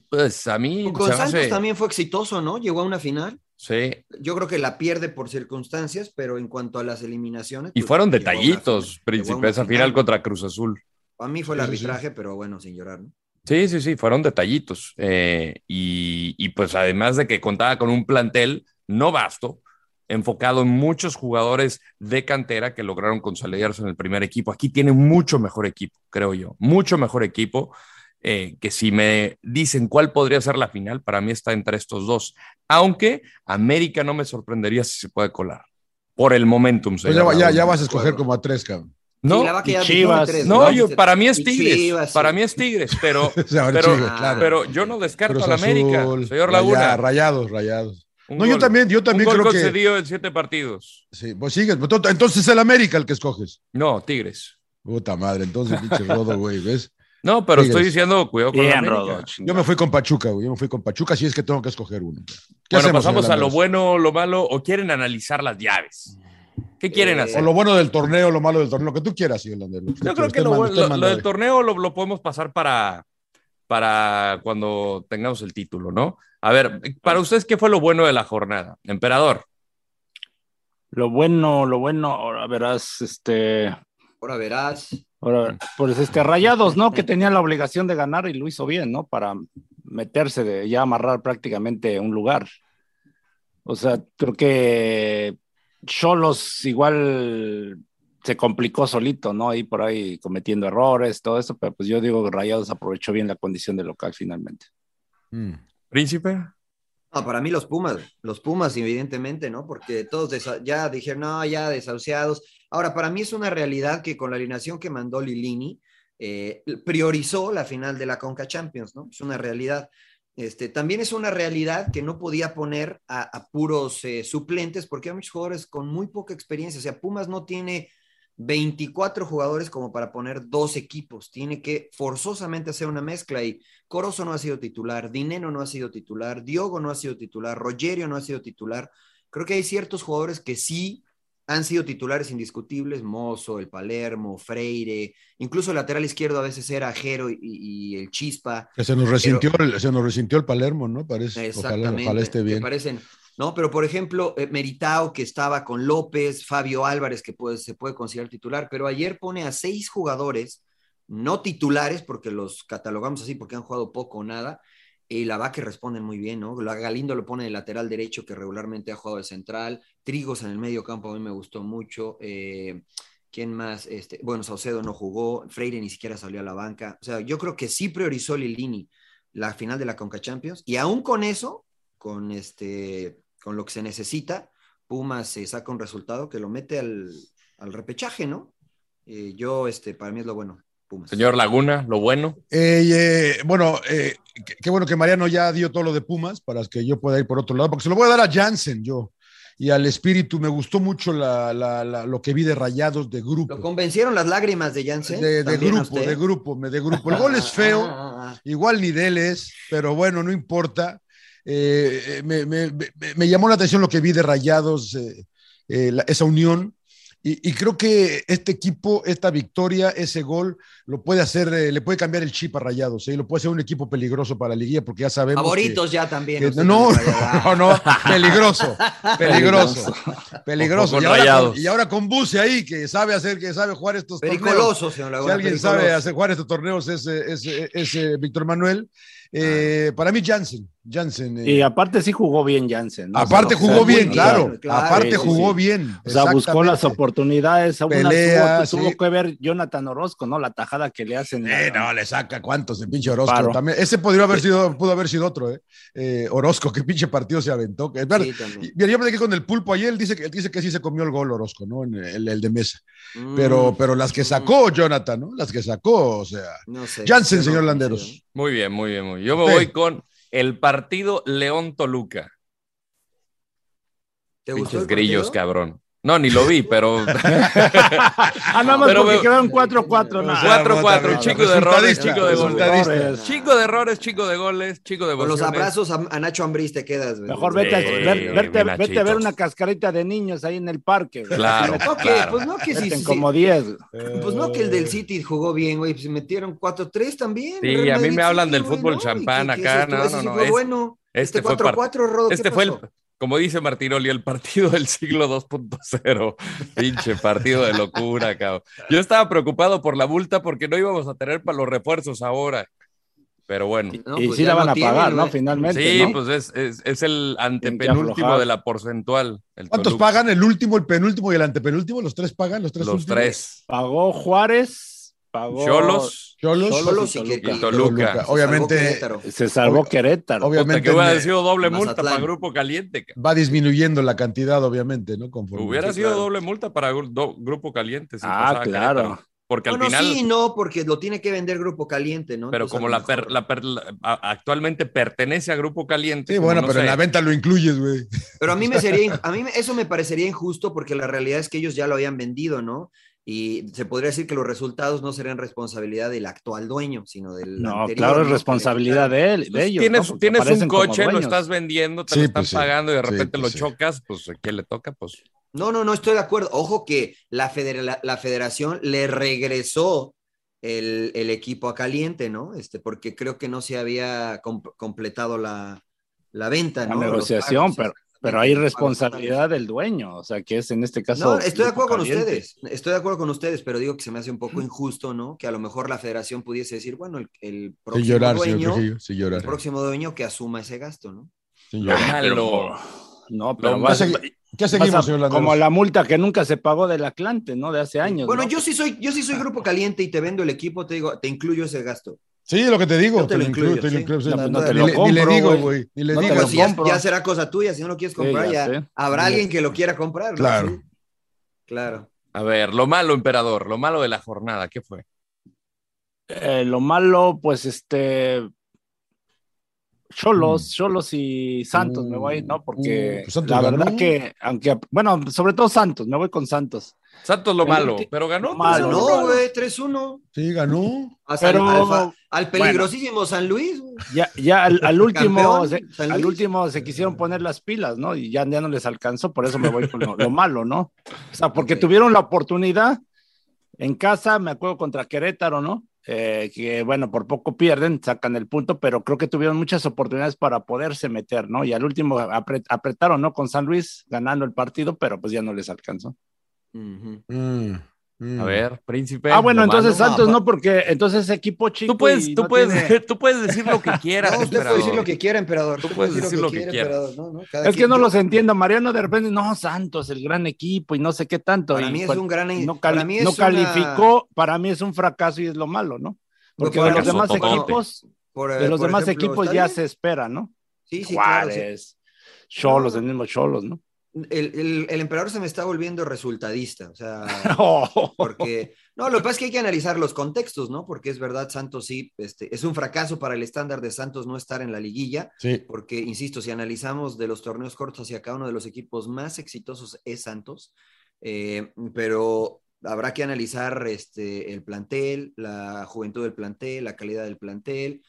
Pues a mí Con Santos hace- también fue exitoso, ¿no? Llegó a una final. Sí, Yo creo que la pierde por circunstancias, pero en cuanto a las eliminaciones. y pues, fueron detallitos, príncipe, esa final contra Cruz Azul. A mí fue el Sí, sí, sí. arbitraje, pero bueno, sin llorar, ¿no? Sí, sí, sí, fueron detallitos. Eh, y, y pues además de que contaba con un plantel no vasto, enfocado en muchos jugadores de cantera que lograron consolidarse en el primer equipo. Aquí tiene mucho mejor equipo, creo yo, mucho mejor equipo. eh, que si me dicen cuál podría ser la final, para mí está entre estos dos. Aunque América no me sorprendería si se puede colar. Por el momentum. Pues ya, ya vas a escoger como a tres, cabrón. No, y Chivas. tres, no, yo, para mí es Tigres. Chivas, para sí. mí es Tigres, pero, pero, Chivas, claro. pero yo no descarto a la América, Azul, señor Raya- Laguna. rayados, rayados. Un No, yo también, yo también Un gol creo que. concedido en siete partidos. Sí, pues sigues. pues, to- Entonces es el América el que escoges. No, Tigres. Puta madre, entonces, pinche rodo, güey, ¿ves? No, pero Tigres. estoy diciendo, cuidado con Bien, América. Rodo. Yo me fui con Pachuca, güey. Yo me fui con Pachuca, si es que tengo que escoger uno. ¿Qué Bueno, hacemos, pasamos a lo bueno, lo malo, o quieren analizar las llaves. ¿Qué quieren Eh, hacer? O lo bueno del torneo, lo malo del torneo, lo que tú quieras. Usted Yo creo que lo, usted lo- manda lo del torneo lo, lo podemos pasar para, para cuando tengamos el título, ¿no? A ver, para ustedes, ¿qué fue lo bueno de la jornada? Emperador. Lo bueno, lo bueno, ahora verás, este, Ahora verás. ahora, pues este, Rayados, ¿no? Que tenía la obligación de ganar y lo hizo bien, ¿no? Para meterse de ya amarrar prácticamente un lugar. O sea, creo que Cholos igual se complicó solito, ¿no? Ahí por ahí cometiendo errores, todo eso, pero pues yo digo que Rayados aprovechó bien la condición de local finalmente. Mm. Príncipe. No, para mí los Pumas, los Pumas evidentemente, ¿no? Porque todos ya dijeron, no, ya desahuciados. Ahora, para mí es una realidad que con la alineación que mandó Lilini, eh, priorizó la final de la Conca Champions, ¿no? Es una realidad. Este, también es una realidad que no podía poner a, puros eh, suplentes porque hay muchos jugadores con muy poca experiencia. O sea, Pumas no tiene 24 jugadores como para poner dos equipos. Tiene que forzosamente hacer una mezcla y Corozo no ha sido titular, Dineno no ha sido titular, Diogo no ha sido titular, Rogerio no ha sido titular. Creo que hay ciertos jugadores que sí han sido titulares indiscutibles, Mozo, el Palermo, Freire, incluso el lateral izquierdo a veces era Jero y, y el Chispa. Que se nos resintió, el, se nos resintió el Palermo, ¿no? Parece. Ojalá, Exactamente. ojalá esté que bien. parecen, ¿no? Pero por ejemplo, eh, Meritao, que estaba con López, Fabio Álvarez, que puede, se puede considerar titular, pero ayer pone a seis jugadores no titulares, porque los catalogamos así, porque han jugado poco o nada, y la va que responden muy bien, ¿no? Galindo lo pone de lateral derecho, que regularmente ha jugado de central, Trigos en el medio campo a mí me gustó mucho, eh, ¿Quién más? Este, bueno, Saucedo no jugó, Freire ni siquiera salió a la banca. O sea, yo creo que sí priorizó Lilini la final de la Conca Champions. Y aún con eso, con, este, con lo que se necesita, Pumas se saca un resultado que lo mete al, al repechaje, ¿no? Eh, yo, este, para mí es lo bueno, Pumas. Señor Laguna, lo bueno. Eh, eh, bueno, eh, qué, bueno que Mariano ya dio todo lo de Pumas para que yo pueda ir por otro lado, porque se lo voy a dar a Jansen yo. y al espíritu. Me gustó mucho la, la- la- lo que vi de rayados de grupo. ¿Lo convencieron las lágrimas de Jansen? De, de ¿También a grupo, de grupo, me- de grupo. El gol es Ah, feo, ah, ah. igual ni de él es, pero bueno, no importa. Eh, eh, me, me- me- me llamó la atención lo que vi de Rayados, eh, eh, la- esa unión. Y, y creo que este equipo, esta victoria, ese gol, lo puede hacer, eh, le puede cambiar el chip a Rayados, ¿eh? lo puede ser un equipo peligroso para la liguilla, porque ya sabemos. que- Favoritos ya también. que- no, no, no, peligroso, peligroso, peligroso. Y con ahora, Rayados. con, y ahora con Buse ahí, que sabe hacer, que sabe jugar estos torneos. Señor Si Laguna. alguien pericoloso. sabe hacer jugar estos torneos es, es, es, Víctor Manuel. Eh, Para mí, Jansen. Jansen eh, Y aparte sí jugó bien Jansen. ¿no? aparte O sea, jugó bien, claro. claro. Aparte Sí, jugó sí. bien. O sea, buscó las oportunidades. Pelea, tuvo, tuvo sí. que ver Jonathan Orozco, ¿no? La tajada que le hacen. Eh, no, le saca cuántos de pinche Orozco. Paro. También. Ese podría haber sido, pudo haber sido otro, ¿eh? Eh, Orozco, qué pinche partido se aventó. también. Y- Mira, yo me quedé con el pulpo ayer, él dice que, él dice que sí se comió el gol Orozco, ¿no? En el, el de mesa. Mm, Pero, pero las que sacó Jonathan, ¿no? Las que sacó, o sea. no sé. Jansen, señor. Landeros. Muy bien, muy bien, muy bien. Yo me Sí. voy con el partido León-Toluca. ¿Te gustó Pinches el grillos, cabrón. No, ni lo vi, pero Ah, nada más Pero porque me- quedaron 4-4. O nada. sea, 4-4, bota, chico de errores, chico de goles. Chico de errores, chico de goles, chico de Con los abrazos a, a Nacho Ambriz te quedas. güey. Mejor vete, a, Sí, ver- verte, vete a ver una cascarita de niños ahí en el parque. güey. Claro, claro. pues no que sí, meten sí, como 10. güey. Pues no que el del City jugó bien, güey. Pues metieron 4-3 también. Sí, Real a mí Madrid me hablan City, del fútbol champán ¿Y qué- qué acá, no, no, sí no, bueno. Este Este fue par- 4-4, Rodo. ¿qué Este fue el, pasó? Como dice Martinoli, el partido del siglo 2.0. Pinche partido de locura, cabrón. Yo estaba preocupado por la multa porque no íbamos a tener para los refuerzos ahora. Pero bueno. No, y pues sí la van a tienen, pagar, ¿no? Finalmente. Sí, ¿no? pues es, es, es el antepenúltimo de la porcentual. el ¿Cuántos Toluca. pagan? ¿El último, el penúltimo y el antepenúltimo? ¿Los tres pagan? ¿Los tres Los últimos? tres. Pagó Juárez, pagó. Cholos. Cholos. Cholos y, Toluca. que- Y Toluca. se Obviamente-. Se salvó Querétaro. Puta, Obviamente que hubiera sido doble multa Mazatlán. para Grupo Caliente. va disminuyendo la cantidad, obviamente, ¿no? Conforme- Hubiera Sí, sido claro. doble multa para Grupo Caliente. si Ah, pasaba claro. Querétaro. Porque al Bueno, final. sí, no, porque lo tiene que vender Grupo Caliente, ¿no? Pero Entonces, como la, per- la per- la- actualmente pertenece a Grupo Caliente. Sí, bueno, no pero en la venta lo incluyes, güey. Pero a mí me sería, a mí eso me parecería injusto porque la realidad es que ellos ya lo habían vendido, ¿no? Y se podría decir que los resultados no serían responsabilidad del actual dueño, sino del No, anterior, claro, es responsabilidad de él, de pues, ellos. tienes ¿no? Porque tienes un coche, lo estás vendiendo, te Sí, lo están pues sí. pagando y de Sí, repente pues lo sí. chocas, pues ¿a ¿qué le toca? Pues No, no, no estoy de acuerdo. Ojo que la, federa- la, la federación le regresó el, el equipo a caliente, ¿no? Este, porque creo que no se había com- completado la, la venta, La ¿no? Los negociación, pagos, pero, exactamente, pero hay responsabilidad del dueño, o sea, que es en este caso. No, estoy de acuerdo con ustedes, estoy de acuerdo con ustedes, pero digo que se me hace un poco injusto, ¿no? Que a lo mejor la federación pudiese decir, bueno, el, el Sin próximo llorar, dueño, Trujillo, sin llorar. el próximo dueño que asuma ese gasto, ¿no? Sin llorar. Ah, lo- No, pero Lo vas- ¿Qué, seguimos, a- como la multa que nunca se pagó del Atlante, ¿no? De hace años. Bueno, ¿no? yo sí soy, yo sí soy grupo caliente y te vendo el equipo, te digo, te incluyo ese gasto. Sí, lo que te digo. Yo te lo incluyo, te lo sí. incluyo, sí. No, no Ni te le- lo Ni le compro, digo, güey. Ni le No digo. si ya, compro. ya será cosa tuya, si no lo quieres comprar, ya habrá alguien que lo quiera comprar. Claro. Sí. Claro. A ver, lo malo, emperador, lo malo de la jornada, ¿qué fue? Eh, lo malo, pues este. Cholos, Cholos y Santos me voy, ¿no? Porque Uh, pues la ganó. verdad que, aunque, bueno, sobre todo Santos, me voy con Santos. Santos lo malo, pero ganó. lo malo, No, no, güey, 3-1. Sí, ganó. A San- Pero- al, peligrosísimo San Luis. güey. Ya, ya al, al último, Campeón, se, al último se quisieron poner las pilas, ¿no? Y ya, ya no les alcanzó, por eso me voy con lo, lo malo, ¿no? O sea, porque tuvieron la oportunidad en casa, me acuerdo contra Querétaro, ¿no? Eh, que bueno, por poco pierden, sacan el punto, pero creo que tuvieron muchas oportunidades para poderse meter, ¿no? Y al último apre- apretaron, ¿no? Con San Luis ganando el partido, pero pues ya no les alcanzó. Mm, mm. A ver, príncipe. Ah, bueno, entonces. Santos no, porque entonces equipo chico. Tú puedes, tú, no puedes, tiene- tú puedes decir lo que quieras, No, usted puede decir lo que quiera, emperador. Tú puedes puede decir lo que quiera, quieras. No, no, Es que quien- no los entiendo, Mariano de repente, no, Santos, el gran equipo y no sé qué tanto. Para y mí es cual- un gran. no, cali- para mí es no una- calificó, para mí es un fracaso y es lo malo, ¿no? Porque Por de los demás equipos, por- de los por demás ejemplo, equipos ya bien. se espera, ¿no? Sí, sí. Juárez, Cholos, el mismo Cholos, ¿no? El, el, el, emperador se me está volviendo resultadista, o sea, Oh. porque, no, lo que pasa es que hay que analizar los contextos, ¿no? Porque es verdad, Santos sí, este, es un fracaso para el estándar de Santos no estar en la liguilla, Sí. porque, insisto, si analizamos de los torneos cortos hacia acá, uno de los equipos más exitosos es Santos, eh, pero habrá que analizar este, el plantel, la juventud del plantel, la calidad del plantel,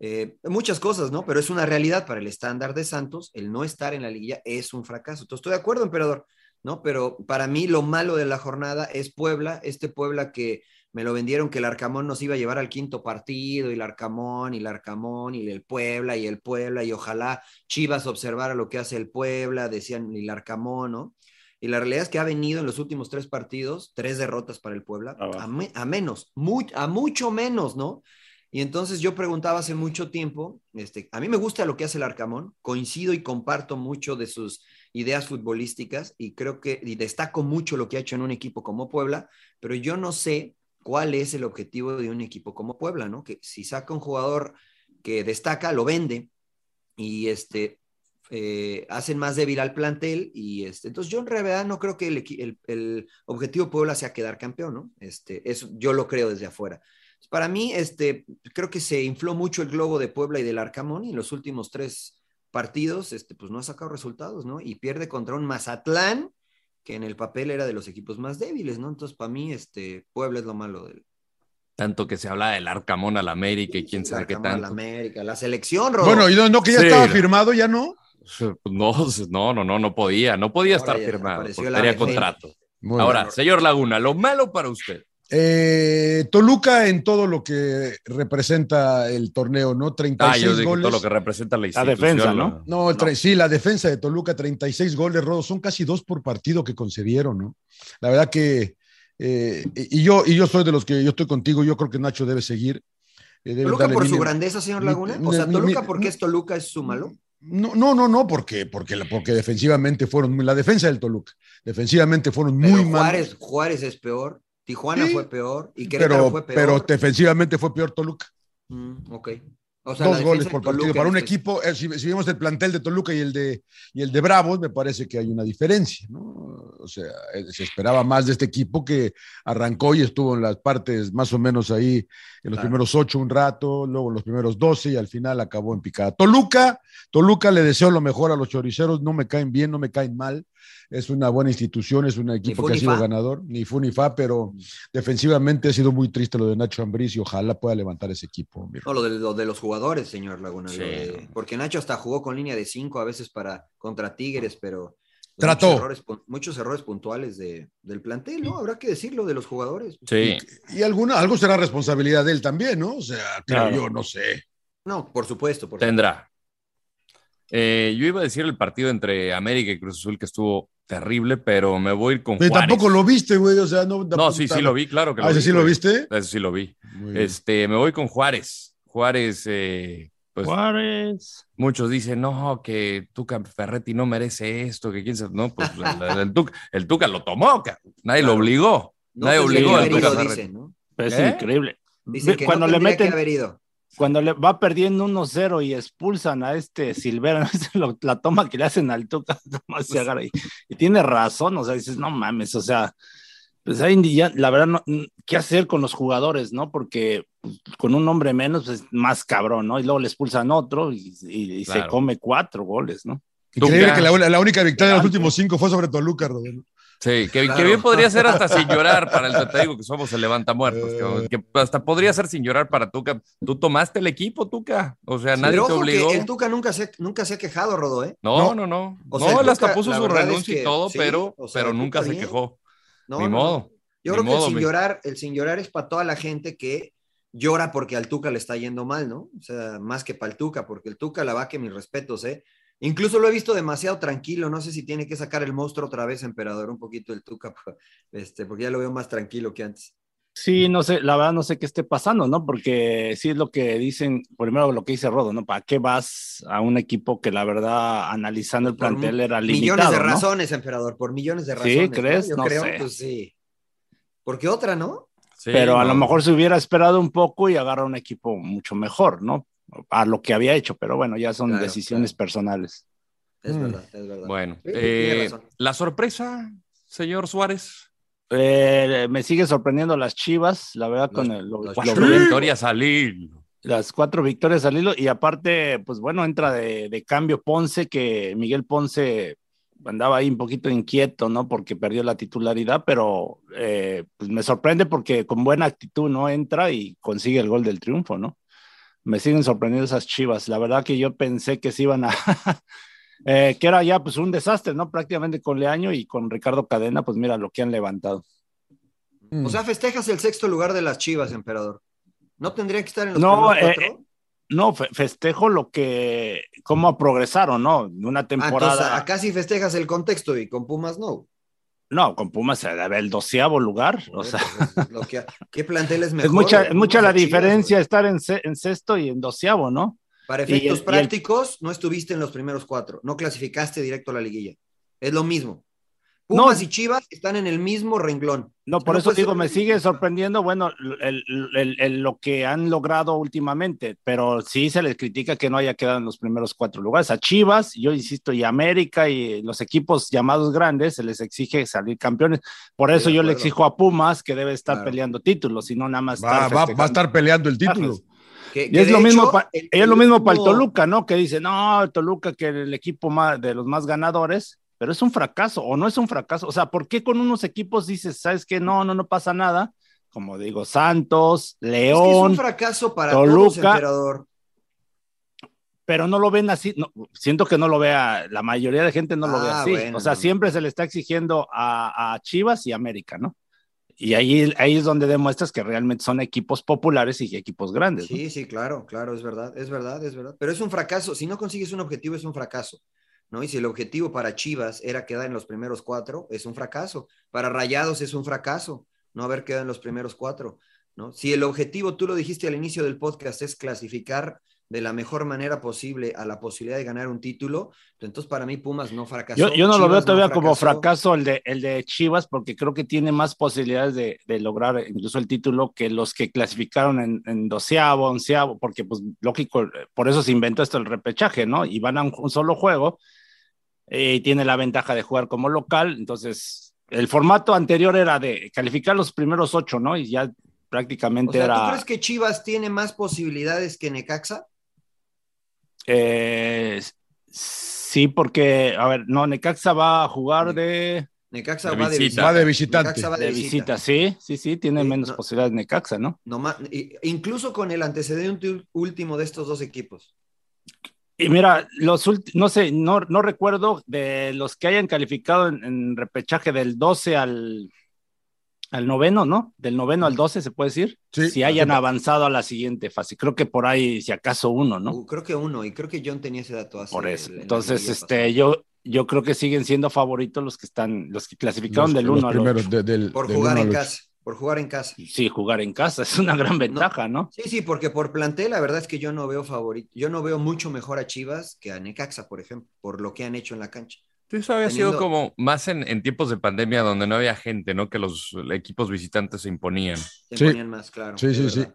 eh, muchas cosas, ¿no? Pero es una realidad para el estándar de Santos, el no estar en la liguilla es un fracaso. Entonces, estoy de acuerdo, emperador, ¿no? Pero para mí lo malo de la jornada es Puebla, este Puebla que me lo vendieron que el Arcamón nos iba a llevar al quinto partido, y el Arcamón, y el Arcamón, y el Puebla, y el Puebla, y ojalá Chivas observara lo que hace el Puebla, decían el Arcamón, ¿no? Y la realidad es que ha venido en los últimos tres partidos, tres derrotas para el Puebla, a, me- a menos, muy, a mucho menos, ¿no? Y entonces yo preguntaba hace mucho tiempo, este, a mí me gusta lo que hace el Arcamón, coincido y comparto mucho de sus ideas futbolísticas y creo que y destaco mucho lo que ha hecho en un equipo como Puebla, pero yo no sé cuál es el objetivo de un equipo como Puebla, ¿no? Que si saca un jugador que destaca, lo vende y este eh, hacen más débil al plantel y este, entonces yo en realidad no creo que el, el- el objetivo Puebla sea quedar campeón, ¿no? Este, eso yo lo creo desde afuera. Para mí, este, creo que se infló mucho el globo de Puebla y del Arcamón y en los últimos tres partidos, este, pues no ha sacado resultados, ¿no? Y pierde contra un Mazatlán que en el papel era de los equipos más débiles, ¿no? Entonces, para mí, este, Puebla es lo malo del Tanto que se habla del Arcamón al América y quién sabe qué Arcamón, tanto. la América, la selección, Rodo. Bueno, y no, no, que ya Sí. estaba firmado, ya no. No, no, no, no, no podía, no podía Ahora estar firmado, defensa. contrato. Ahora, señor Laguna, lo malo para usted. Eh, Toluca en todo lo que representa el torneo, ¿no? 36 Ah, yo digo goles. todo lo que representa la defensa, ¿no? No, el tre- sí, la defensa de Toluca, 36 goles, Rodo, son casi dos por partido que concedieron, ¿no? La verdad que, eh, y, yo, y yo soy de los que, yo estoy contigo, yo creo que Nacho debe seguir. eh, debe Toluca por su grandeza, señor mi- Laguna. O sea, mi- Toluca, mi- porque es Toluca, es su malo. No, no, no, no, porque, porque, porque defensivamente fueron, muy- la defensa del Toluca, defensivamente fueron muy Pero malos. Juárez es peor, Tijuana Sí, fue peor y Querétaro Pero, fue peor. pero defensivamente fue peor Toluca. Mm, ok. O sea, la Dos goles por partido. Para un este- equipo, eh, si, si vemos el plantel de Toluca y el de, y el de Bravos, me parece que hay una diferencia, ¿no? O sea, eh, se esperaba más de este equipo que arrancó y estuvo en las partes más o menos ahí, en los Claro. primeros ocho un rato, luego en los primeros doce y al final acabó en picada. Toluca, Toluca le deseo lo mejor a los choriceros, no me caen bien, no me caen mal. Es una buena institución, es un equipo que ha sido fa. ganador, ni fu ni fa, pero defensivamente ha sido muy triste lo de Nacho Ambriz y ojalá pueda levantar ese equipo. No, lo de, lo de los jugadores, señor Laguna. Sí. lo de- porque Nacho hasta jugó con línea de cinco a veces para contra Tigres, pero Trató. Muchos errores, pu- muchos errores puntuales de, del plantel, ¿no? Habrá que decirlo de los jugadores. Sí. Y alguna, algo será responsabilidad de él también, ¿no? O sea, creo Claro. yo, no sé. No, por supuesto. Por Tendrá. Eh, yo iba a decir el partido entre América y Cruz Azul que estuvo terrible, pero me voy a ir con Pero Juárez. tampoco lo viste, güey, o sea, no. No, sí, sí lo vi, claro que Ah, lo ¿ese vi. sí lo viste? Ese sí lo vi. Este, me voy con Juárez. Juárez, eh, pues Juárez. muchos dicen, no, que Tuca Ferretti no merece esto, que quién sabe. No, pues el, Tuca, el Tuca lo tomó, nadie lo obligó. No nadie tendría obligó al haber Tuca ido, Ferretti. dicen, ¿no? Es ¿Eh? increíble. Dicen que cuando no le que meten, haber ido. cuando le va perdiendo 1-0 y expulsan a este Silvera, la toma que le hacen al Tuca, nomás se agarra ahí. Y tiene razón, o sea, dices, no mames, o sea, pues ahí ya, la verdad, no, ¿qué hacer con los jugadores, no? Porque pues, con un hombre menos pues, es más cabrón, ¿no? Y luego le expulsan otro y, y- y se come cuatro goles, ¿no? Increíble que la, la única victoria de los últimos cinco fue sobre Toluca, Rodolfo. Sí, que, bien podría ser hasta sin llorar para el te digo que somos el levantamuertos, Eh. que, que hasta podría ser sin llorar para Tuca. Tú tomaste el equipo, Tuca. O sea, nadie Pero te ojo obligó. que el Tuca nunca se, nunca se ha quejado, Rodo, ¿eh? No, No. no, no. O sea, él hasta puso su es renuncia que y todo, sí, pero, o sea, pero nunca se bien. quejó. No, Ni modo. Yo Ni creo que modo, el sin mi- llorar, el sin llorar es para toda la gente que llora porque al Tuca le está yendo mal, ¿no? O sea, más que para el Tuca, porque el Tuca la va que mis respetos, ¿eh? Incluso lo he visto demasiado tranquilo, no sé si tiene que sacar el monstruo otra vez, emperador, un poquito el Tuca, este, porque ya lo veo más tranquilo que antes. Sí, no sé, la verdad no sé qué esté pasando, ¿no? Porque sí es lo que dicen, primero lo que dice Rodo, ¿no? ¿Para qué vas a un equipo que la verdad, analizando el Por plantel, era millones limitado, de ¿no? razones, emperador, por millones de Sí, razones. ¿no? ¿crees? Yo No creo, sé. pues sí. Porque otra, ¿no? Sí, pero a lo mejor se hubiera esperado un poco y agarra un equipo mucho mejor, ¿no? A lo que había hecho, pero bueno, ya son Claro, decisiones personales. Es verdad, es verdad. Bueno, Sí, eh, la sorpresa, señor Suárez. Eh, me sigue sorprendiendo las Chivas, la verdad, con el, lo- los lo- Cuatro victorias al hilo. las cuatro victorias al hilo. Y aparte, pues bueno, entra de, de cambio Ponce, que Miguel Ponce andaba ahí un poquito inquieto, ¿no? Porque perdió la titularidad, pero eh, pues me sorprende porque con buena actitud, ¿no? Entra y consigue el gol del triunfo, ¿no? Me siguen sorprendiendo esas chivas. La verdad que yo pensé que se iban a. eh, que era ya pues un desastre, ¿no? Prácticamente con Leaño y con Ricardo Cadena, pues mira lo que han levantado. Mm. O sea, festejas el sexto lugar de las Chivas, emperador. ¿No tendrían que estar en los No, primeros eh, cuatro? No, fe- festejo lo que, cómo progresaron, ¿no? Una Ah, temporada. entonces, acá sí festejas el contexto y con Pumas no. No, con Pumas se debe el doceavo lugar. O sea, Pues, es lo que- ¿Qué plantel es mejor? es mucha, es mucha la Chivas, diferencia güey. estar en, en sexto y en doceavo, ¿no? Para el- efectos y el- prácticos, no estuviste en los primeros cuatro. No clasificaste directo a la liguilla. Es lo mismo. No. Pumas y Chivas están en el mismo renglón. No, por No eso digo, ser- me sigue sorprendiendo, bueno, el- el- el- lo que han logrado últimamente, pero sí se les critica que no haya quedado en los primeros cuatro lugares. A Chivas, yo insisto, y América y los equipos llamados grandes, se les exige salir campeones. Por eso yo le exijo a Pumas que debe estar Claro. peleando títulos y no nada más. Va, estar va- va a estar peleando el título. Que- Y es lo, mismo hecho, pa- el- es lo mismo para el Toluca, ¿no? Que dice, no, el Toluca que el equipo más, de los más ganadores, pero es un fracaso o no es un fracaso. O sea, ¿por qué con unos equipos dices, sabes que no, no, no pasa nada? Como digo, Santos, Es que es León, un fracaso para Toluca. todos, emperador. pero no lo ven así. no, siento que no lo vea, la mayoría de gente no lo ve Ah, así. bueno, o sea, no. siempre se le está exigiendo a, a Chivas y América, ¿no? Y ahí, ahí es donde demuestras que realmente son equipos populares y equipos grandes. Sí, sí, claro, claro, es verdad, es verdad, es verdad. Pero es un fracaso. Si no consigues un objetivo, es un fracaso. ¿no? Y si el objetivo para Chivas era quedar en los primeros cuatro, es un fracaso. Para Rayados es un fracaso no haber quedado en los primeros cuatro. ¿no? Si el objetivo, tú lo dijiste al inicio del podcast, es clasificar de la mejor manera posible a la posibilidad de ganar un título, entonces para mí Pumas no fracasó. Yo, yo no lo veo todavía como fracaso el de, el de Chivas, porque creo que tiene más posibilidades de, de lograr incluso el título que los que clasificaron en, en doceavo, onceavo, porque pues lógico, por eso se inventó esto el repechaje, ¿no? Y van a un, un solo juego eh, y tiene la ventaja de jugar como local, entonces el formato anterior era de calificar los primeros ocho, ¿no? Y ya O prácticamente sea, ¿tú era... crees que Chivas tiene más posibilidades que Necaxa? Eh, sí, porque, a ver, no, Necaxa va a jugar de... Necaxa De va de visita. Va de visitante. Necaxa va de, De visita. visita, sí, sí, sí, tiene Sí, menos no. posibilidades Necaxa, ¿no? Incluso con el antecedente último de estos dos equipos. Y mira, los no sé, no, no recuerdo de los que hayan calificado en, en repechaje del 12 al, al noveno, ¿no? Del noveno al 12, se puede decir. Sí. Si hayan avanzado a la siguiente fase. Creo que por ahí, si acaso uno, ¿no? Uh, creo que uno, y creo que John tenía ese dato hace por eso. el- Entonces, este, yo, yo creo que siguen siendo favoritos los que están, los que clasificaron Los- del 1 al primeros, 8. de- del- por del jugar uno en casa, por jugar en casa. Sí, jugar en casa es una gran ventaja, ¿no? Sí, sí, porque por plantel, la verdad es que yo no veo favorito, yo no veo mucho mejor a Chivas que a Necaxa, por ejemplo, por lo que han hecho en la cancha. Eso había Teniendo- sido como más en, en tiempos de pandemia donde no había gente, ¿no? Que los equipos visitantes se imponían. Se Sí. ponían más claro. Sí, sí, sí.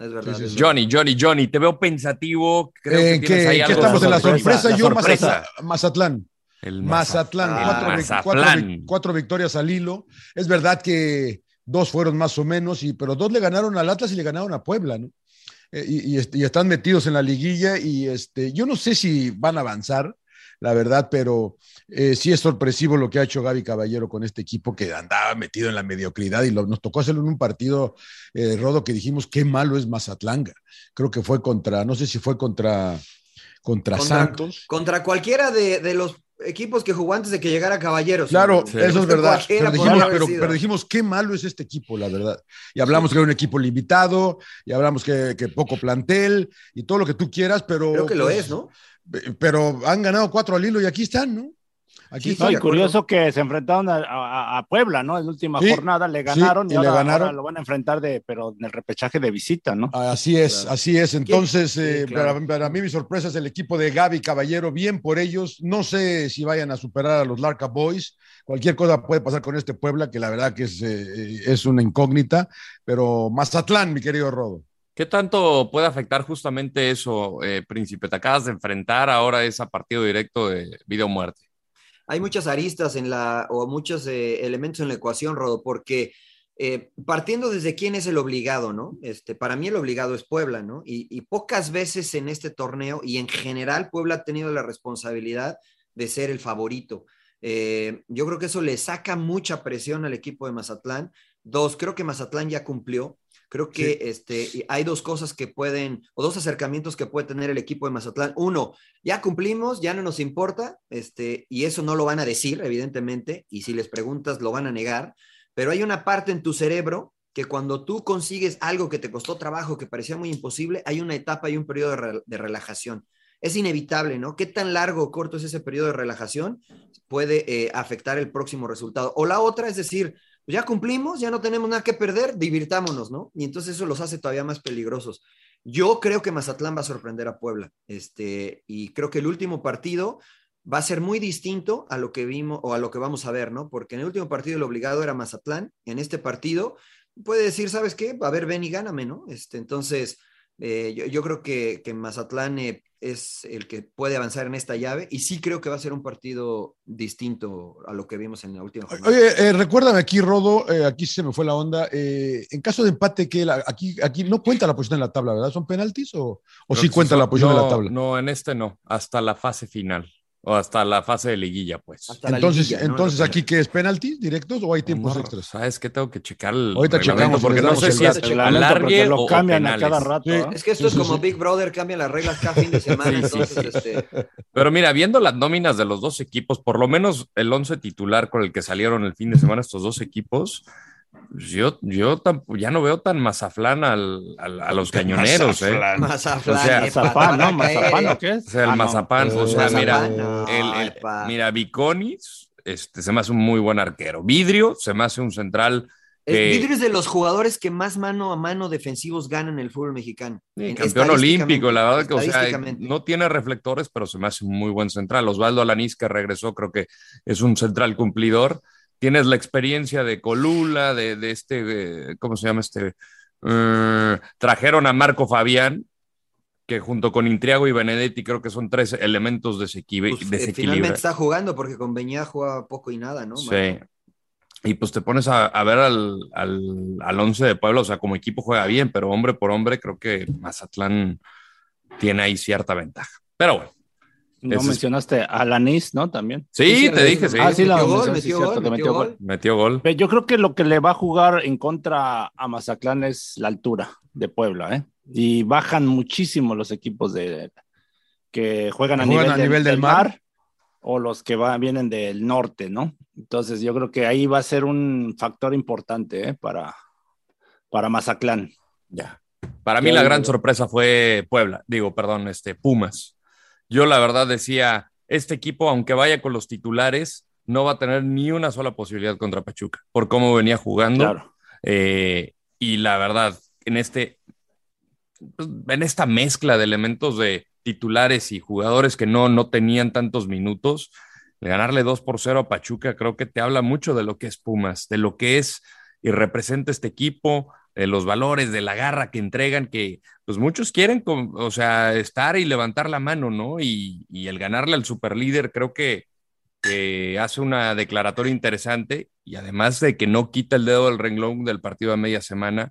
Es verdad. Sí, sí, sí. Johnny, Johnny, Johnny, te veo pensativo. Creo que ¿En tienes qué, ahí algo estamos? ¿En la sorpresa, sorpresa? la Yo, sorpresa. Mazatlán. Mazatlán. El Mazatlán, cuatro, Mazatlán. cuatro vi- cuatro victorias al hilo. Es verdad que dos fueron más o menos, y, pero dos le ganaron al Atlas y le ganaron a Puebla, ¿no? Eh, y, y están metidos en la liguilla y este, yo no sé si van a avanzar, la verdad, pero eh, sí es sorpresivo lo que ha hecho Gaby Caballero con este equipo que andaba metido en la mediocridad y lo- nos tocó hacerlo en un partido, eh, Rodo, que dijimos qué malo es Mazatlán. Creo que fue contra, no sé si fue contra, contra, Contra- Santos. Contra cualquiera de, de los equipos que jugó antes de que llegara Caballeros. Claro. Sí. eso es verdad. Pero dijimos, haber pero, sido. pero dijimos, qué malo es este equipo, la verdad. Y hablamos que era un equipo limitado, y hablamos que, que poco plantel, y todo lo que tú quieras, pero. Creo que lo pues, es, ¿no? Pero han ganado cuatro al hilo y aquí están, ¿no? Aquí Sí, y curioso que se enfrentaron a, a- a Puebla, ¿no? En la última Sí, jornada le ganaron sí, y, y le ahora, ganaron. ahora lo van a enfrentar de, pero en el repechaje de visita, ¿no? Así es, Claro. así es. Entonces, eh, claro. para, para mí mi sorpresa es el equipo de Gaby Caballero, bien por ellos. No sé si vayan a superar a los Larca Boys. Cualquier cosa puede pasar con este Puebla, que la verdad que es, eh, es una incógnita, pero Mazatlán, mi querido Rodo. ¿Qué ¿Qué tanto puede afectar justamente eso, eh, Príncipe? Te acabas de enfrentar ahora es a partido directo de vida muerte. Hay muchas aristas en la, o muchos eh, elementos en la ecuación, Rodo, porque eh, partiendo desde quién es el obligado, ¿no? Este, para mí el obligado es Puebla, ¿no? Y, y, pocas veces en este torneo y en general Puebla ha tenido la responsabilidad de ser el favorito. Eh, yo creo que eso le saca mucha presión al equipo de Mazatlán. Dos, creo que Mazatlán ya cumplió. Creo que sí. este, hay dos cosas que pueden, o dos acercamientos que puede tener el equipo de Mazatlán. Uno, ya cumplimos, ya no nos importa, este, y eso no lo van a decir, evidentemente, y si les preguntas, lo van a negar pero hay una parte en tu cerebro que cuando tú consigues algo que te costó trabajo, que parecía muy imposible, hay una etapa y un periodo de, re de relajación. Es inevitable, ¿no? ¿Qué tan largo o corto es ese periodo de relajación? Puede eh, afectar el próximo resultado. O la otra es decir, pues ya cumplimos, ya no tenemos nada que perder, divirtámonos, ¿no? Y entonces eso los hace todavía más peligrosos. Yo creo que Mazatlán va a sorprender a Puebla. Este, y creo que el último partido va a ser muy distinto a lo que vimos o a lo que vamos a ver, ¿no? Porque en el último partido el obligado era Mazatlán, en este partido puede decir, ¿sabes qué? A ver, ven y gáname, ¿no? Este, entonces, eh, yo, yo, creo que, que Mazatlán eh, es el que puede avanzar en esta llave y sí creo que va a ser un partido distinto a lo que vimos en la última jornada. Oye, eh, recuérdame aquí, Rodo, eh, aquí se me fue la onda. Eh, en caso de empate, que aquí, aquí no cuenta la posición en la tabla, ¿verdad? ¿Son penaltis o, o sí cuenta la posición no, en la tabla? No, en este no, hasta la fase final. O hasta la fase de liguilla, pues. Entonces, liguilla, entonces ¿no? aquí qué es penaltis directos o hay tiempos no, extras? Sabes que tengo que checar el Ahorita checamos porque no sé si es alargue lo o cambian o a cada rato. Sí. Es que esto sí, es como sí, Big Brother, cambian las reglas cada fin de semana. entonces, este... Pero mira, viendo las nóminas de los dos equipos, por lo menos el once titular con el que salieron el fin de semana estos dos equipos, yo, yo ya no veo tan mazaflán al, al, a los cañoneros, mazaflán. ¿eh? Mazaflán, o sea, mazapán, ¿no? Mazapán, ¿o qué es? O sea, el Ah, no. mazapán, o sea, Mazapán, mira, no, el, el- epa. mira, Viconis, este, se me hace un muy buen arquero. Vidrio, se me hace un central. Que- Vidrio es de los jugadores que más mano a mano defensivos ganan en el fútbol mexicano. Sí, En- campeón olímpico, la verdad que o sea, no tiene reflectores, pero se me hace un muy buen central. Osvaldo Alanís, que regresó, creo que es un central cumplidor. Tienes la experiencia de Colula, de, de este, eh, ¿cómo se llama este? Eh, trajeron a Marco Fabián, que junto con Intriago y Benedetti creo que son tres elementos desequil Pues, eh, desequilibrados. finalmente está jugando porque con Beñá juega poco y nada, ¿no? Sí. Y pues te pones a, a ver al, al, al once de Puebla, o sea, como equipo juega bien, pero hombre por hombre creo que Mazatlán tiene ahí cierta ventaja. Pero bueno. No Ese es- mencionaste a Alanis, ¿no? También. Sí, Sí, te dije, sí. Ah, sí, la Metió gol, mencioné, sí, metió cierto, gol, que metió gol. Metió gol. Pero Yo creo que lo que le va a jugar en contra a Mazatlán es la altura de Puebla, ¿eh? Y bajan muchísimo los equipos de que juegan a, Juegan nivel, a del- nivel del del mar. mar o los que van, vienen del norte, ¿no? Entonces yo creo que ahí va a ser un factor importante ¿eh? para, para Mazatlán. Ya. Para mí la gran sorpresa fue Puebla, digo, perdón, este Pumas. Yo la verdad decía, este equipo, aunque vaya con los titulares, no va a tener ni una sola posibilidad contra Pachuca, por cómo venía jugando. Claro. Eh, y la verdad, en este, pues, en esta mezcla de elementos de titulares y jugadores que no, no tenían tantos minutos, ganarle 2 por 0 a Pachuca creo que te habla mucho de lo que es Pumas, de lo que es y representa este equipo, de los valores, de la garra que entregan, que pues muchos quieren, con- o sea, estar y levantar la mano, ¿no? Y, y el ganarle al superlíder creo que, que hace una declaratoria interesante y además de que no quita el dedo del renglón del partido a media semana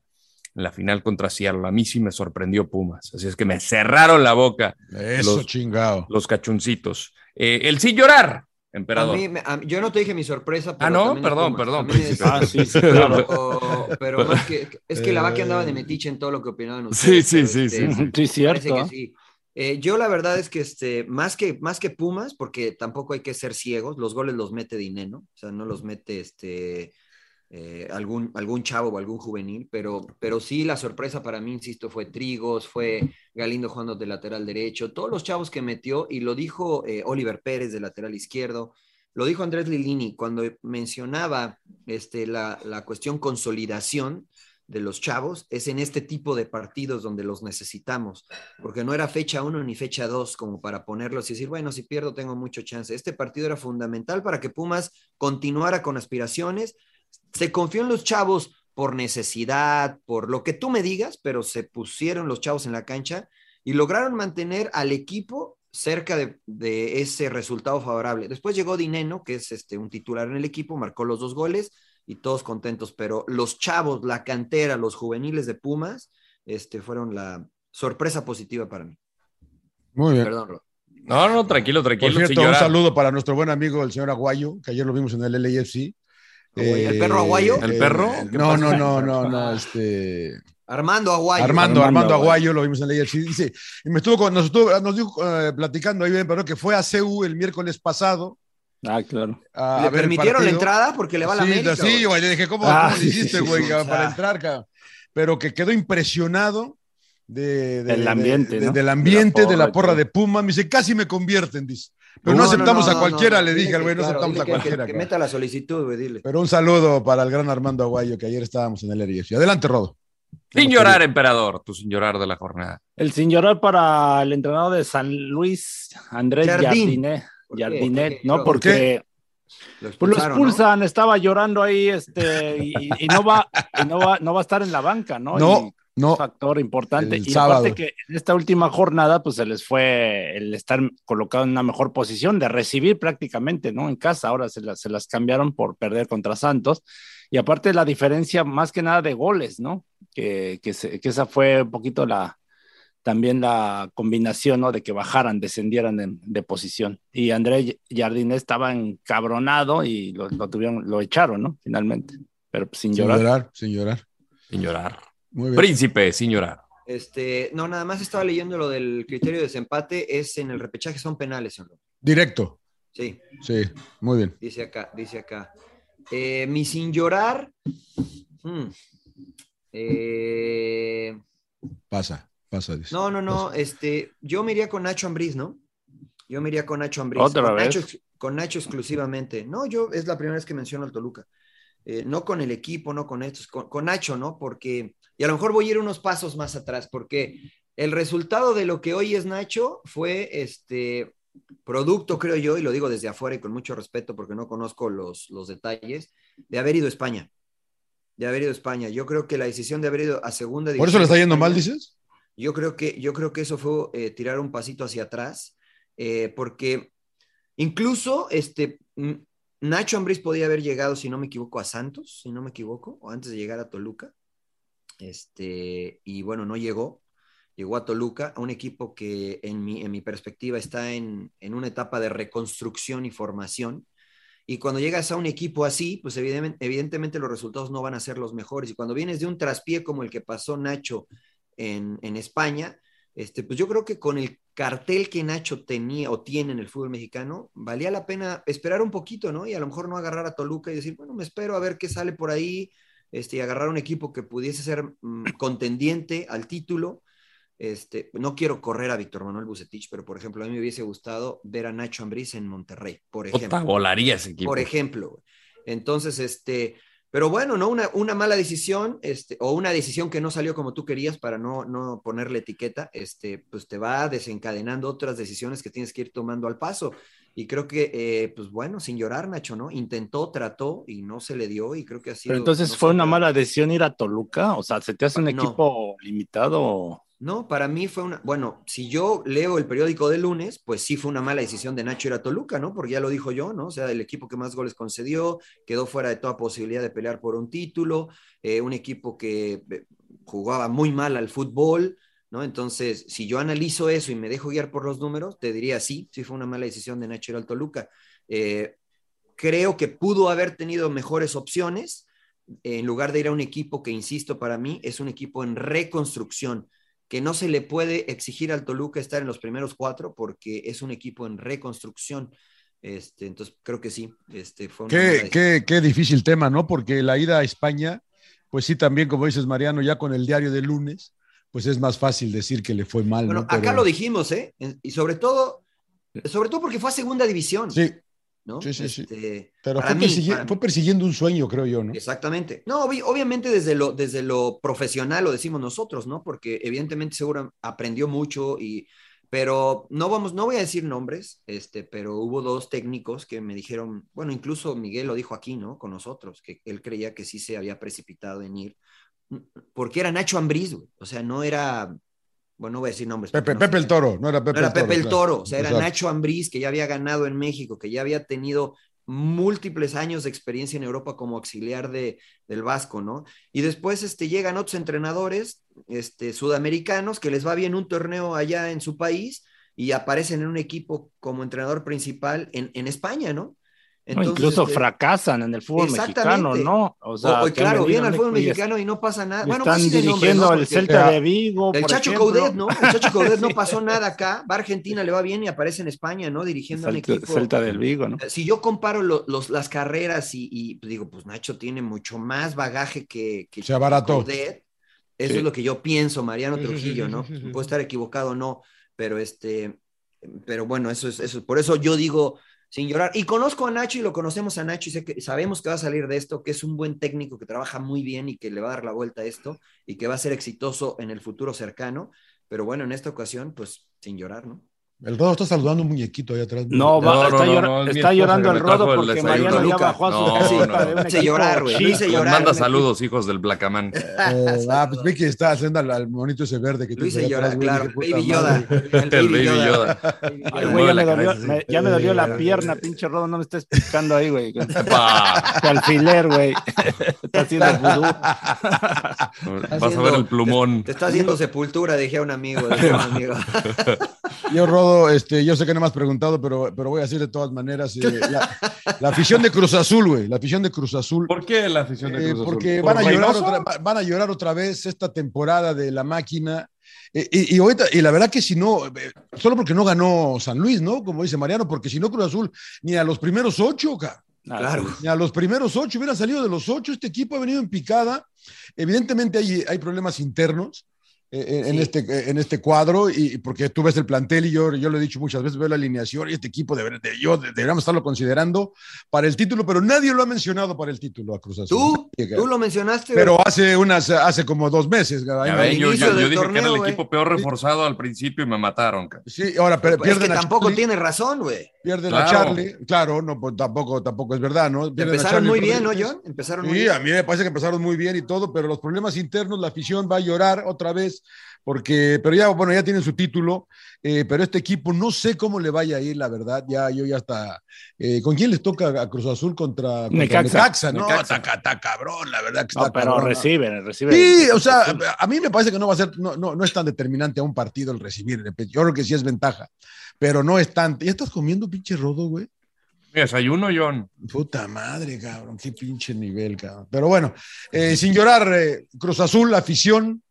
en la final contra Seattle. A mí sí me sorprendió Pumas, así es que me cerraron la boca Eso, Los- chingado. los cachuncitos. Eh, el sin llorar, A emperador. mí, me- a- yo no te dije mi sorpresa. Pero Ah, no, perdón, perdón, es-. Ah, sí, sí, claro. o- pero más que, es que la vaca andaba de metiche en todo lo que opinaban Sí, ustedes. sí, pero, sí, este, sí, sí. Sí, Parece cierto. que sí. Eh, yo la verdad es que este, más que más que Pumas, porque tampoco hay que ser ciegos, los goles los mete Dineno, o sea, no los mete este eh, algún, algún chavo o algún juvenil, pero, pero sí la sorpresa para mí, insisto, fue Trigos, fue Galindo jugando de lateral derecho, todos los chavos que metió, y lo dijo eh, Oliver Pérez de lateral izquierdo, lo dijo Andrés Lilini cuando mencionaba este, la, la cuestión consolidación de los chavos es en este tipo de partidos donde los necesitamos, porque no era fecha uno ni fecha dos como para ponerlos y decir, bueno, si pierdo tengo mucho chance. Este partido era fundamental para que Pumas continuara con aspiraciones. Se confió en los chavos por necesidad, por lo que tú me digas, pero se pusieron los chavos en la cancha y lograron mantener al equipo cerca de, de ese resultado favorable. Después llegó Dineno, que es este, un titular en el equipo, marcó los dos goles y todos contentos, pero los chavos, la cantera, los juveniles de Pumas, este, fueron la sorpresa positiva para mí. Muy bien. Perdón, Rod. No, no, tranquilo, Por tranquilo. cierto, sin un saludo para nuestro buen amigo, el señor Aguayo, que ayer lo vimos en el LAFC. ¿El perro Aguayo? ¿El perro? ¿Qué No, no, no, no, no, este... Armando Aguayo. Armando, Armando Armando Aguayo, lo vimos en la AFC. Dice, y me estuvo, con- nos, estuvo, nos dijo, eh, platicando ahí, pero que fue a CU el miércoles pasado. Ah, claro. A, ¿Le permitieron la entrada? Porque le va a la sí, América. Sí, güey. le dije, ¿cómo, Ah, cómo le sí, hiciste, sí, güey, sí. para Ah. entrar, cabrón? Pero que quedó impresionado de, de- El de- ambiente, de- ¿no? del ambiente, De de la la, porra porra y de Puma. Me dice, casi me convierten, dice. Pero no, aceptamos no, a cualquiera, no, le dije al güey, no claro, aceptamos a que- cualquiera. Que, meta la solicitud, güey, dile. Pero un saludo para el gran Armando Aguayo, que ayer estábamos en el LAFC. Adelante, Rodo. Sin llorar, emperador, tu sin llorar de la jornada. El sin llorar para el entrenador de San Luis, Andrés Jardín. Jardinet. Jardinet, ¿Por qué? ¿no? ¿Por Porque Lo pues, lo expulsan, estaba llorando ahí, este, y, y no va, y no va, no va a estar en la banca, ¿no? No, Y no. un factor importante. Y sábado. aparte que en esta última jornada, pues se les fue el estar colocado en una mejor posición de recibir prácticamente, ¿no? En casa, ahora se las, se las cambiaron por perder contra Santos. Y aparte la diferencia más que nada de goles, ¿no? Que, que, se- que esa fue un poquito la, también la combinación, ¿no? De que bajaran, descendieran de, de posición. Y André Jardine estaba encabronado y lo, lo tuvieron, lo echaron, ¿no? Finalmente. Pero pues, sin Sin llorar. llorar, sin llorar. Sin llorar. Muy bien. Príncipe, sin llorar. Este, no, nada más estaba leyendo lo del criterio de desempate, es en el repechaje, son penales, ¿o no? Directo. Sí, Sí, muy bien. dice acá, dice acá. Eh, mi sin llorar. hmm, eh, Pasa, pasa. dice. no, no, no, este, yo me iría con Nacho Ambriz, ¿no? Yo me iría con Nacho Ambriz. ¿Otra con vez? Nacho, con Nacho exclusivamente. No, yo es la primera vez que menciono al Toluca. Eh, no con el equipo, no con estos, con, con Nacho, ¿no? Porque, y a lo mejor voy a ir unos pasos más atrás, porque el resultado de lo que hoy es Nacho fue este producto, creo yo, y lo digo desde afuera y con mucho respeto porque no conozco los, los detalles, de haber ido a España. De haber ido a España. Yo creo que la decisión de haber ido a segunda ¿Por eso le está yendo España- mal, dices? yo creo que, yo creo que eso fue eh, tirar un pasito hacia atrás, eh, porque incluso este, mm, Nacho Ambriz podía haber llegado, si no me equivoco, a Santos, si no me equivoco, o antes de llegar a Toluca. Este, y bueno, no llegó. Llegó a Toluca, a un equipo que en mi, en mi perspectiva está en, en una etapa de reconstrucción y formación. Y cuando llegas a un equipo así, pues evidentemente, evidentemente los resultados no van a ser los mejores. Y cuando vienes de un traspié como el que pasó Nacho en, en España, este, pues yo creo que con el cartel que Nacho tenía o tiene en el fútbol mexicano, valía la pena esperar un poquito, ¿no? Y a lo mejor no agarrar a Toluca y decir, bueno, me espero a ver qué sale por ahí, este, y agarrar un equipo que pudiese ser mm, contendiente al título. Este, no quiero correr a Víctor Manuel Bucetich, pero por ejemplo, a mí me hubiese gustado ver a Nacho Ambriz en Monterrey, por ejemplo. Puta, volaría ese equipo. Por ejemplo. Entonces, este, pero bueno, ¿no? Una, una mala decisión, este, o una decisión que no salió como tú querías para no, no ponerle etiqueta, este, pues te va desencadenando otras decisiones que tienes que ir tomando al paso. Y creo que, eh, pues bueno, sin llorar, Nacho, ¿no? Intentó, trató y no se le dio y creo que sido... Pero entonces no fue una mala decisión ir a Toluca, o sea, ¿se te hace un No. equipo limitado? No, para mí fue una, bueno, si yo leo el periódico de lunes, pues sí fue una mala decisión de Nacho ir a Toluca, ¿no? Porque ya lo dijo yo, ¿no? O sea, el equipo que más goles concedió, quedó fuera de toda posibilidad de pelear por un título, eh, un equipo que eh, jugaba muy mal al fútbol, ¿no? Entonces, si yo analizo eso y me dejo guiar por los números, te diría sí, sí fue una mala decisión de Nacho ir al Toluca. Eh, creo que pudo haber tenido mejores opciones en lugar de ir a un equipo que, insisto, para mí es un equipo en reconstrucción que no se le puede exigir al Toluca estar en los primeros cuatro porque es un equipo en reconstrucción. Este, entonces, creo que sí. Este, fue Qué, qué, qué difícil tema, ¿no? Porque la ida a España, pues sí, también, como dices, Mariano, ya con el diario de lunes, pues es más fácil decir que le fue mal, Bueno, ¿no? acá Pero- lo dijimos, ¿eh? Y sobre todo, sobre todo porque fue a segunda división. Sí, ¿no? sí, sí, sí. Este, pero fue, mí, persiguiendo un sueño, creo yo, ¿no? Exactamente. No, obvi- obviamente desde lo, desde lo profesional lo decimos nosotros, ¿no? Porque evidentemente seguro aprendió mucho y Pero no vamos, no voy a decir nombres, este, pero hubo dos técnicos que me dijeron, bueno, incluso Miguel lo dijo aquí, ¿no? Con nosotros, que él creía que sí se había precipitado en ir, porque era Nacho Ambriz, güey. O sea, no era, bueno, no voy a decir nombres. Pepe, no Pepe el Toro, no era Pepe No era el Toro. Pepe el claro. Toro, o sea, era Exacto. Nacho Ambriz, que ya había ganado en México, que ya había tenido múltiples años de experiencia en Europa como auxiliar de, del Vasco, ¿no? Y después este, llegan otros entrenadores este, sudamericanos que les va bien un torneo allá en su país y aparecen en un equipo como entrenador principal en, en España, ¿no? No, incluso este, fracasan en el fútbol mexicano. ¿no? O- sea, o- que claro, me viene digan, al fútbol "Oye, mexicano y no pasa nada. Bueno, están pues dirigiendo ¿no? el Porque- Celta de Vigo. El por Chacho ejemplo. Coudet, ¿no? El Chacho Coudet no pasó nada acá, va a Argentina, le va bien y aparece en España, ¿no? Dirigiendo un Celta, equipo. Celta del Vigo, ¿no? Si yo comparo lo- los, las carreras y, y, pues, digo, pues Nacho tiene mucho más bagaje que, que Se abarató. Coudet. Eso Sí. es lo que yo pienso, Mariano Trujillo, ¿no? Puedo estar equivocado o no, pero este, pero bueno, eso es, eso, por eso yo digo, sin llorar, y conozco a Nacho y lo conocemos a Nacho y sé que sabemos que va a salir de esto, que es un buen técnico que trabaja muy bien y que le va a dar la vuelta a esto y que va a ser exitoso en el futuro cercano, pero bueno, en esta ocasión, pues sin llorar, ¿no? El Rodo está saludando un muñequito ahí atrás. No, va- No, está, no, no, es está llorando el rodo el porque. Mariano ya bajó a su No, casita no, Hice llorar, güey, hice llorar. manda saludos, hijos del Blacamán. Eh, ah, pues vi que está haciendo al, al monito ese verde que Lo hice llorar, claro, Baby Yoda. El Baby Yoda. Ay, güey, ya me dolió, cabeza, me- ya me dolió la pierna, pinche rodo, no me estés picando ahí, güey. Alfiler, güey. Está haciendo vudú. Vas a ver el plumón. Te está haciendo sepultura, dije a un amigo. dije a un amigo. Yo, Rodo, este, yo sé que no me has preguntado, pero, pero voy a decir de todas maneras, eh, la, la afición de Cruz Azul, güey, la afición de Cruz Azul. ¿Por qué la afición de Eh, Cruz Azul? porque ¿Por van a, llorar otra, va- van a llorar otra vez esta temporada de la máquina. Eh, y, y ahorita- y la verdad que si no, solo porque no ganó San Luis, ¿no? Como dice Mariano, porque si no Cruz Azul, ni a los primeros ocho, ca- Claro. ni a los primeros ocho hubiera salido de los ocho. Este equipo ha venido en picada. Evidentemente hay, hay problemas internos. En, Sí. este, en este cuadro, y porque tú ves el plantel y yo, yo lo he dicho muchas veces, veo la alineación y este equipo deber- de, yo de- deberíamos estarlo considerando para el título, pero nadie lo ha mencionado para el título a Cruz Azul. Tú, tú lo mencionaste. pero hace unas, hace como dos meses. Ven, yo, dije que era torneo, el equipo peor reforzado al principio y me mataron. Sí, ahora pero es pierden que a tampoco Charlie, tiene razón, güey. pierden a Claro. Charlie, claro, no, pues tampoco, tampoco es verdad, ¿no? Pierden a Empezaron Charlie muy bien, ¿no. John? Empezaron muy Sí, bien. a mí me parece que empezaron muy bien y todo, pero los problemas internos, la afición va a llorar otra vez, porque, pero ya, bueno, ya tienen su título, eh, pero este equipo no sé cómo le vaya a ir, la verdad, ya, yo ya está. eh, ¿Con quién les toca a Cruz Azul contra, contra Necaxa. Necaxa? No, Necaxa. está, está cabrón, la verdad que está No, pero cabrón. reciben, reciben. Sí, o sea, a mí me parece que no va a ser, no, no, no es tan determinante a un partido el recibir. Yo creo que sí es ventaja, pero no es tan. ¿Ya estás comiendo pinche rodo, güey? Desayuno, John. Puta madre, cabrón, qué pinche nivel, cabrón. Pero bueno, eh, sin llorar, eh, Cruz Azul, afición,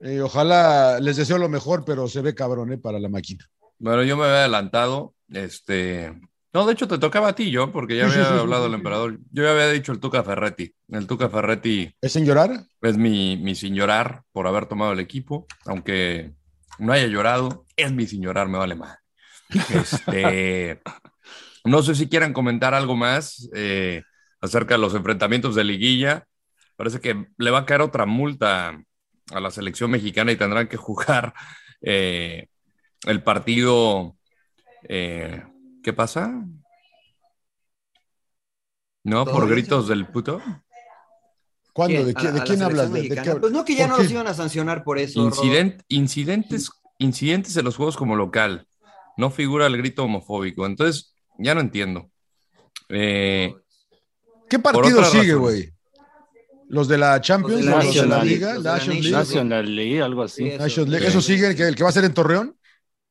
eh, ojalá les deseo lo mejor, pero se ve cabrón, eh, para la máquina. Bueno, yo me había adelantado. Este. No, de hecho te tocaba a ti, John, porque ya Sí, había sí, sí, hablado el emperador. Yo ya había dicho el Tuca Ferretti. El Tuca Ferretti ¿Es sin llorar? es mi, mi sin llorar por haber tomado el equipo, aunque no haya llorado, es mi sin llorar, me vale más. Este, no sé si quieran comentar algo más eh, acerca de los enfrentamientos de liguilla. Parece que le va a caer otra multa a la selección mexicana y tendrán que jugar eh, el partido. eh, ¿Qué pasa? ¿No? ¿Por gritos del puto? ¿Cuándo? ¿De, ¿A- qué- a de la quién hablas? ¿De, de mexicana? qué- Pues no, que ya no qué? los iban a sancionar por eso. Incident- incidentes, incidentes en los juegos como local. No figura el grito homofóbico. Entonces, ya no entiendo. Eh, ¿Qué partido sigue, güey? ¿Los de la Champions? Los de la ¿Los de la National Liga? League, National League. National League, algo así. Sí, eso. League. ¿Eso sigue? ¿El que, el que va a ser en Torreón?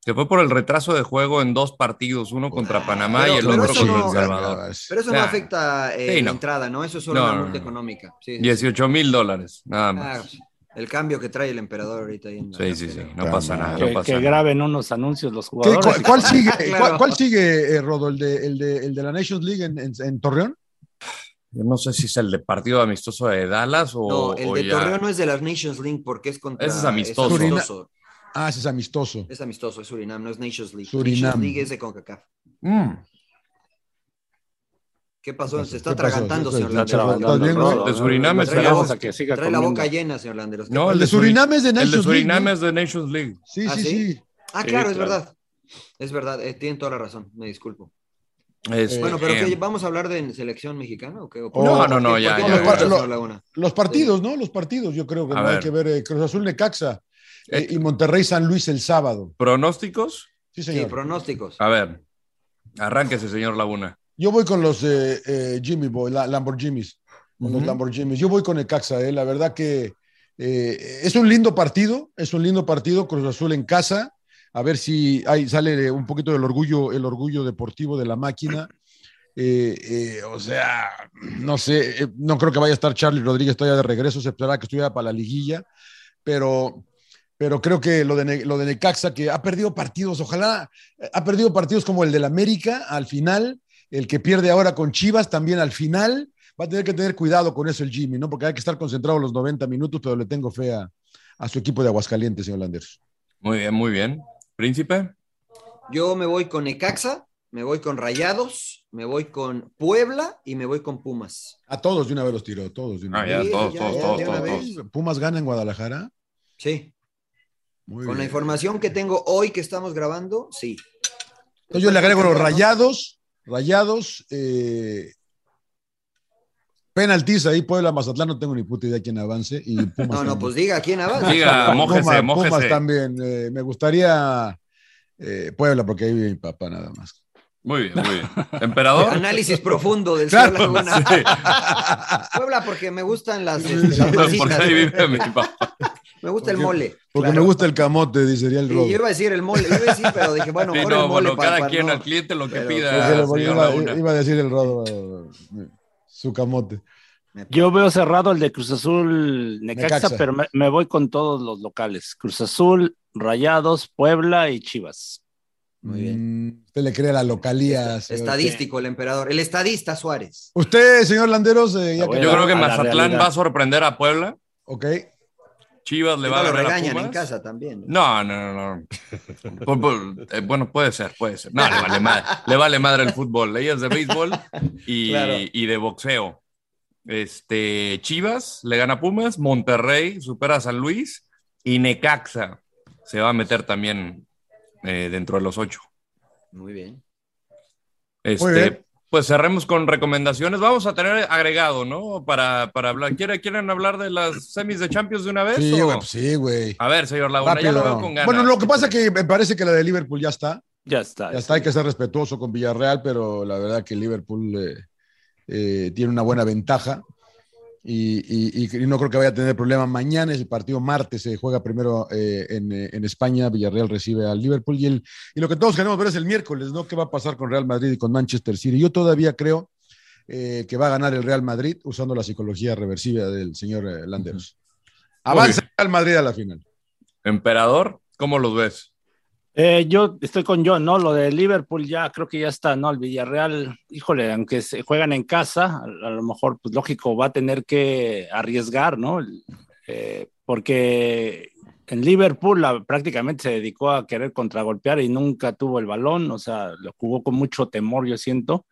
se fue por el retraso de juego en dos partidos, uno contra Panamá pero- y el otro contra no- El Salvador. Pero eso no afecta eh, Sí, la entrada, ¿no? Eso es solo No, una multa no. económica. Sí, sí, 18 mil dólares, nada Ah, más. el cambio que trae el emperador ahorita ahí en la- Sí, sí, sí. No Ah, pasa nada. Que, No pasa que nada. graben unos anuncios los ¿Qué- jugadores. cuál, cuál sigue, Claro. cuál, cuál sigue eh, Rodo? ¿El de, el, de, ¿El de la Nations League en, en- en Torreón? Yo no sé si es el de partido amistoso de Dallas o. No, el o de ya- Torreón no es de las Nations League porque es contra. Ese es amistoso. Es amistoso, Ah, ese es amistoso. es amistoso, es Surinam, no es Nations League. Surinam. Nations League es de CONCACAF. Mm. ¿Qué pasó? Se está atragantando, ¿Qué señor el rodo, De. Surinam Esperamos a que siga Trae la boca llena, señor Landeros. No, El de Suri- Surinam es de El de Nations League. Surinam ¿no? es de Nations League. Sí, ¿Ah, sí, sí? sí. Ah, claro, es verdad. Es verdad, eh, tienen toda la razón, me disculpo. Este, Bueno, pero eh, ¿qué, ¿vamos a hablar de selección mexicana o qué? ¿O por- No, no, no, ya? Los partidos, ¿no? Los partidos, yo creo que no hay ver. que ver eh, Cruz Azul Necaxa eh, y Monterrey San Luis el sábado. ¿Pronósticos? Sí, Sí, señor. pronósticos. A ver, arránquese, señor Laguna. Yo voy con los eh, eh, Jimmy Boy, la, Lamborghinis. Con los. Lamborghinis. Yo voy con Necaxa, eh. La verdad que eh, es un lindo partido, es un lindo partido, Cruz Azul en casa. A ver si ahí sale un poquito del orgullo, el orgullo deportivo de la máquina. Eh, eh, o sea, no sé, eh, no creo que vaya a estar Charlie Rodríguez todavía de regreso, se que estuviera para la liguilla, pero, pero creo que lo de, lo Necaxa, que ha perdido partidos, ojalá, ha perdido partidos como el del América al final, el que pierde ahora con Chivas también al final, va a tener que tener cuidado con eso el Jimmy, ¿no? Porque hay que estar concentrado los 90 minutos, pero le tengo fe a, a su equipo de Aguascalientes, señor Landers. Muy bien, muy bien. Príncipe. Yo me voy con Necaxa, me voy con Rayados, me voy con Puebla y me voy con Pumas. A todos de una vez los tiró, todos de una Ah, vez. Sí, todos, ya, todos, ya, todos, de una todos. Pumas gana en Guadalajara. Sí, Muy con la información que tengo hoy que estamos grabando, sí. Entonces yo le agrego los rayados, rayados, eh, penaltis ahí, Puebla, Mazatlán, no tengo ni puta idea quién avance. Y Pumas No, no, también. pues diga quién avanza. Diga, mójese, Pumas, mójese. Pumas también. eh, me gustaría eh, Puebla, porque ahí vive mi papá nada más. Muy bien, muy bien. ¿Emperador? Análisis profundo del Claro, señor Laguna. Sí. Puebla porque me gustan las, este, las Porque ahí vive mi papá. Me gusta el mole. Porque claro. me gusta el camote, diría el Sí, robo. yo iba a decir el mole, yo iba a decir, pero dije, bueno, Sí, mejor el no, mole bueno, para- cada para quien no- al cliente lo que pero- pida, iba, Laguna. iba a decir el rodo, eh, su camote. Yo veo cerrado el de Cruz Azul Necaxa, Necaxa. pero me, me voy con todos los locales. Cruz Azul, Rayados, Puebla y Chivas. Muy bien. Mm, Usted le cree a la localía. señor. Estadístico el emperador, el estadista Suárez. Usted, señor Landeros, eh, ya Yo creo que Mazatlán va a sorprender a Puebla. Ok. Chivas le va no a lo en casa también. No, no, no, no. Por- por- eh, bueno, puede ser, puede ser. No, le vale madre, le vale madre el fútbol. Ella es de béisbol y, Claro. y de boxeo. Este, Chivas le gana a Pumas, Monterrey supera a San Luis y Necaxa se va a meter también eh, dentro de los ocho. Muy bien. Este, Muy bien. Pues cerremos con recomendaciones. Vamos a tener agregado, ¿no? Para, para hablar. ¿Quieren, ¿Quieren hablar de las semis de Champions de una vez? Sí, güey, pues sí, güey. A ver, señor Laguna, ya lo veo con ganas. Bueno, lo que pasa es que me parece que la de Liverpool ya está. Ya está. Ya está, hay que ser respetuoso con Villarreal, pero la verdad que Liverpool eh, eh, tiene una buena ventaja y, y- y- y no creo que vaya a tener problema. Mañana es el partido martes, se juega primero eh, en, eh, en España, Villarreal recibe al Liverpool y, el, y lo que todos queremos ver es el miércoles, ¿no? ¿Qué va a pasar con Real Madrid y con Manchester City? Yo todavía creo eh, que va a ganar el Real Madrid usando la psicología reversiva del señor eh, Landeros. Avanza el Real Madrid a la final. Emperador, ¿cómo los ves? Eh, yo estoy con John, ¿no? Lo de Liverpool ya creo que ya está, ¿no? El Villarreal, híjole, aunque se juegan en casa, a, lo mejor, pues lógico, va a tener que arriesgar, ¿no? Eh, porque en Liverpool la- prácticamente se dedicó a querer contragolpear y nunca tuvo el balón, o sea, lo jugó con mucho temor, yo siento.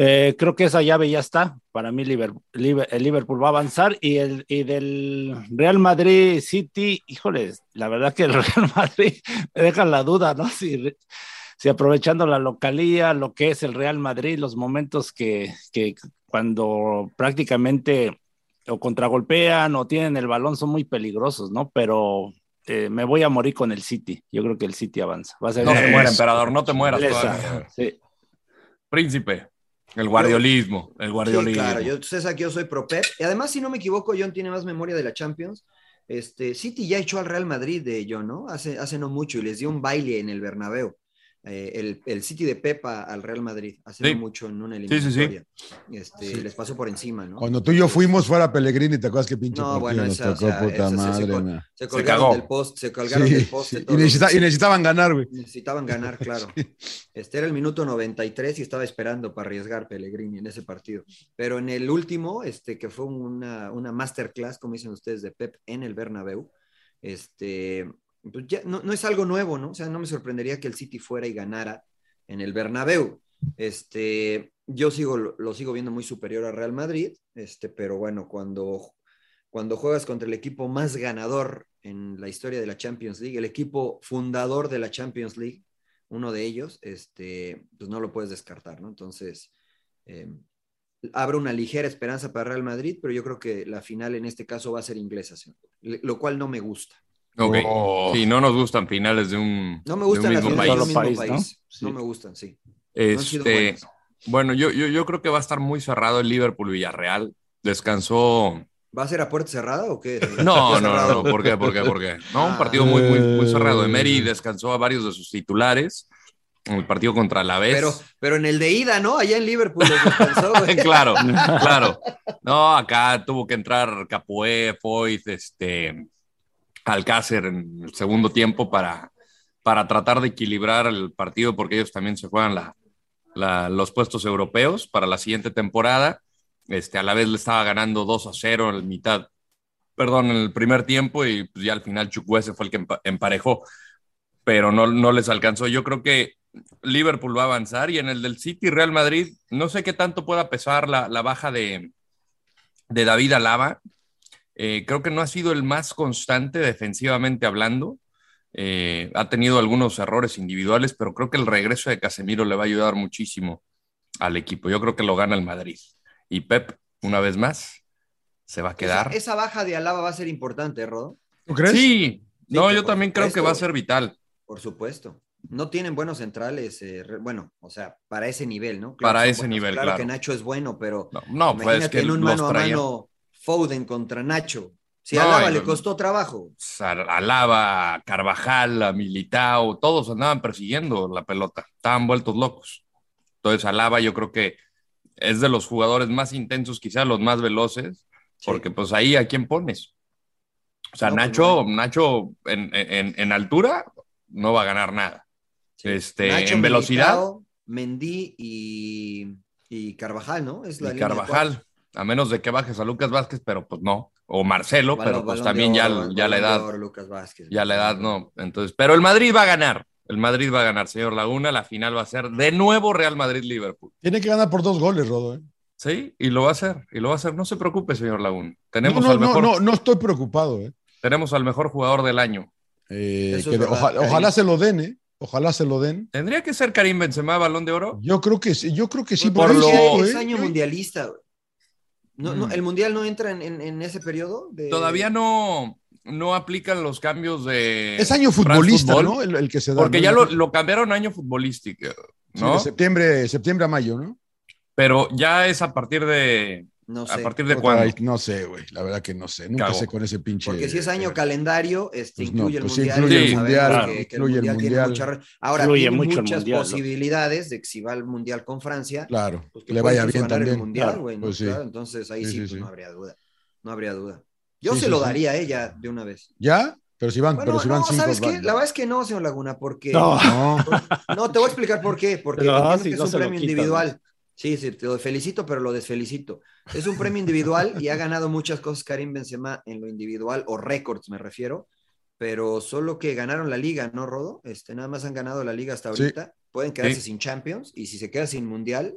Eh, creo que esa llave ya está. Para mí, Liverpool, el Liverpool va a avanzar. Y, el, y del Real Madrid City, híjole, la verdad que el Real Madrid me deja la duda, ¿no? Si, si aprovechando la localía, lo que es el Real Madrid, los momentos que, que cuando prácticamente o contragolpean o tienen el balón son muy peligrosos, ¿no? Pero eh, me voy a morir con el City. Yo creo que el City avanza. Va a ser No te mueras, emperador, no te mueras sí. Príncipe, el guardiolismo, el Sí, guardiolismo. claro, yo, César, que yo soy pro Pep. Y además, si no me equivoco, John tiene más memoria de la Champions. Este, City ya echó al Real Madrid de John, ¿no? Hace, hace no mucho y les dio un baile en el Bernabéu. Eh, el, el City de Pepa al Real Madrid, hace Sí. mucho en una Sí, sí, sí. eliminatoria. Este, Les pasó por encima, ¿no? Cuando tú y yo fuimos fuera Pellegrini, ¿te acuerdas qué pinche No, bueno, nos esa, o tocó, sea, puta esa se- se madre? col-. Se colgaron cagó. del post, se colgaron Sí, del poste. sí, Y, necesita- y necesitaban ganar, güey. Necesitaban ganar, claro. Este era el minuto 93 y estaba esperando para arriesgar Pellegrini en ese partido. Pero en el último, este, que fue una, una masterclass, como dicen ustedes, de Pep en el Bernabéu, este, no, es algo nuevo, ¿no? O sea, no me sorprendería que el City fuera y ganara en el Bernabéu. Este, yo sigo, lo, sigo viendo muy superior a Real Madrid, este, pero bueno, cuando, cuando juegas contra el equipo más ganador en la historia de la Champions League, el equipo fundador de la Champions League, uno de ellos, este, pues no lo puedes descartar, ¿no? Entonces, eh, abre una ligera esperanza para Real Madrid, pero yo creo que la final en este caso va a ser inglesa, lo cual no me gusta. Ok. Oh. Sí, no nos gustan finales de un, No me de un gustan las mismo finales país. mismo país. ¿no? me gustan, sí. Este, bueno, yo, yo, yo creo que va a estar muy cerrado el Liverpool-Villarreal. Descansó. ¿Va a ser a puerta cerrada o qué? No, no, no, ¿por qué? ¿Por qué? ¿Por qué? No, un partido muy, muy, muy cerrado. Emery descansó a varios de sus titulares en el partido contra la vez. Pero, pero en el de ida, ¿no? Allá en Liverpool los descansó, güey. claro, claro. No, acá tuvo que entrar Capué, Foyt, este, Alcácer en el segundo tiempo para, para tratar de equilibrar el partido porque ellos también se juegan los puestos europeos para la siguiente temporada. Este, a la vez le estaba ganando 2 a 0 en el mitad, perdón, en el primer tiempo y pues, ya al final Chukwueze fue el que empa- emparejó, pero no, no les alcanzó. Yo creo que Liverpool va a avanzar y en el del City Real Madrid, no sé qué tanto pueda pesar la, la baja de, de David Alaba. Eh, creo que no ha sido el más constante defensivamente hablando. Eh, ha tenido algunos errores individuales, pero creo que el regreso de Casemiro le va a ayudar muchísimo al equipo. Yo creo que lo gana el Madrid. Y Pep, una vez más, se va a quedar. Esa, esa baja de Alaba va a ser importante, ¿eh, Rodo. ¿Tú crees? Sí, no, yo también creo que va a ser vital. Por supuesto. No tienen buenos centrales, eh, re- bueno, o sea, para ese nivel, ¿no? Para ese buenos. nivel, claro. claro. que Nacho es bueno, pero No, no pues es que en un mano a mano Foden contra Nacho. Si No, a Alaba le costó trabajo. Alaba, a Carvajal, a Militao, todos andaban persiguiendo la pelota, estaban vueltos locos. Entonces, Alaba yo creo que es de los jugadores más intensos, quizás los más veloces, porque pues ahí a quién pones. O sea, No, pues, Nacho, Nacho en, en- en altura no va a ganar nada. Este, Nacho, en velocidad, Militao, Mendy y, y Carvajal, ¿no? Es la y línea Carvajal, a menos de que bajes a Lucas Vázquez, pero pues no. O Marcelo, pero pues Balón también ya, oro, ya la edad. oro, Lucas Vázquez. Ya la edad no. Entonces, pero el Madrid va a ganar. El Madrid va a ganar, señor Laguna. La final va a ser de nuevo Real Madrid-Liverpool. Tiene que ganar por dos goles, Rodo. ¿eh? Sí, y lo va a hacer. Y lo va a hacer. No se preocupe, señor Laguna. Tenemos, no, no, al, mejor, no, no, no estoy preocupado. ¿eh? tenemos al mejor jugador del año. Eh, que verdad, Karim. ojalá se lo den, ¿eh? Ojalá se lo den. ¿Tendría que ser Karim Benzema balón de oro? Yo creo que sí, yo creo que sí. Por por lo- es ¿eh? año mundialista. No, no. ¿El mundial no entra en, en- en ese periodo? de- Todavía no, no aplican los cambios de. Es año futbolista, ¿no? El, el que se da. Porque ya lo, lo cambiaron a año futbolístico, de septiembre, septiembre a mayo, ¿no? Pero ya es a partir de. No ¿A sé. partir de cuándo? vez, No sé, güey. La verdad que no sé. Nunca Cago. sé con ese pinche. Porque si es año eh, calendario, este, pues no, incluye pues el sí, mundial. incluye el sabemos mundial, que- que el incluye el mundial tiene mundial. mucha- Ahora, Influye tiene mucho muchas mundial, ¿no? posibilidades de que si va al mundial con Francia, Claro, pues que que le vaya bien también. el mundial, Claro, güey, ¿no? pues sí. Claro, entonces ahí Sí, sí, sí, pues sí. no habría duda. No habría duda. Yo Sí, se sí, lo daría a ella de una vez. ¿Ya? Pero si van, Bueno, pero si van no, cinco. ¿sabes qué? van- La verdad es que no, señor Laguna, porque... No. No. No, te voy a explicar por qué. Porque que no es un premio individual. Sí, sí, te lo felicito, pero lo desfelicito. Es un premio individual y ha ganado muchas cosas Karim Benzema en lo individual, o récords me refiero, pero solo que ganaron la liga, ¿no, Rodo? Este, nada más han ganado la liga hasta Sí. ahorita. Pueden quedarse Sí. sin Champions y si se queda sin Mundial,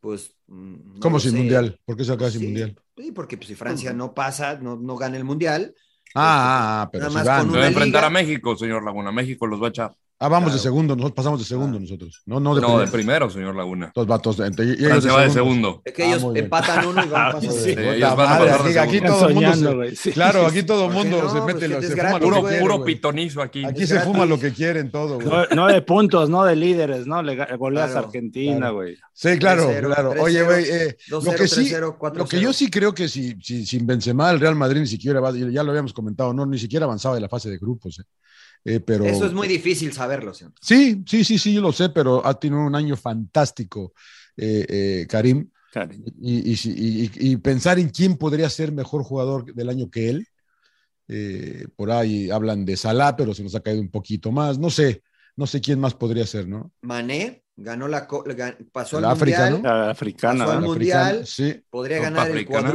pues... mm, no ¿Cómo sin sé. mundial? ¿Por qué se acaba Pues sin sí. mundial? Sí, porque pues, si Francia no pasa, no, no gana el Mundial. Ah, ah, ah, pero Nada si más van. con Se va a enfrentar liga. a México, señor Laguna. México los va a echar. Ah, vamos de segundo, nosotros pasamos de segundo nosotros. No, no de No, de primero. primero, señor Laguna. Dos vatos. de- y ellos Francia va de segundo. Es que Ah, ellos bien. empatan uno y van Ah, pasando. sí. Ellos van a pasar de aquí, segundo. todo el mundo se- sí. Claro, aquí todo el ¿Por qué mundo no? se Pues mete que lo, es se fuma Puro, quiere, pitonizo aquí. Aquí Es se fuma gratis. lo que quieren todo, güey. Nueve, nueve puntos, ¿no? De líderes, ¿no? Le goleas Claro, a Argentina, claro. güey. Sí, claro, 3-0, claro. 3-0, Oye, güey, eh, 2-0, lo que sí, 3-0, 4-0. lo que yo sí creo que si, si, sin Benzema el Real Madrid ni siquiera va, ya lo habíamos comentado, no, ni siquiera avanzaba de la fase de grupos, eh. Eh, pero Eso es muy difícil saberlo, señor. sí, sí, sí, sí, yo lo sé, pero ha tenido un año fantástico, eh, eh, Karim, Karim. y, y, si- y- y pensar en quién podría ser mejor jugador del año que él. Eh, por ahí hablan de Salah, pero se nos ha caído un poquito más. No sé, no sé quién más podría ser, ¿no? Mané ganó la pasó al La África, mundial, La africana. Pasó Mundial. Sí, podría Copa ganar el Africana.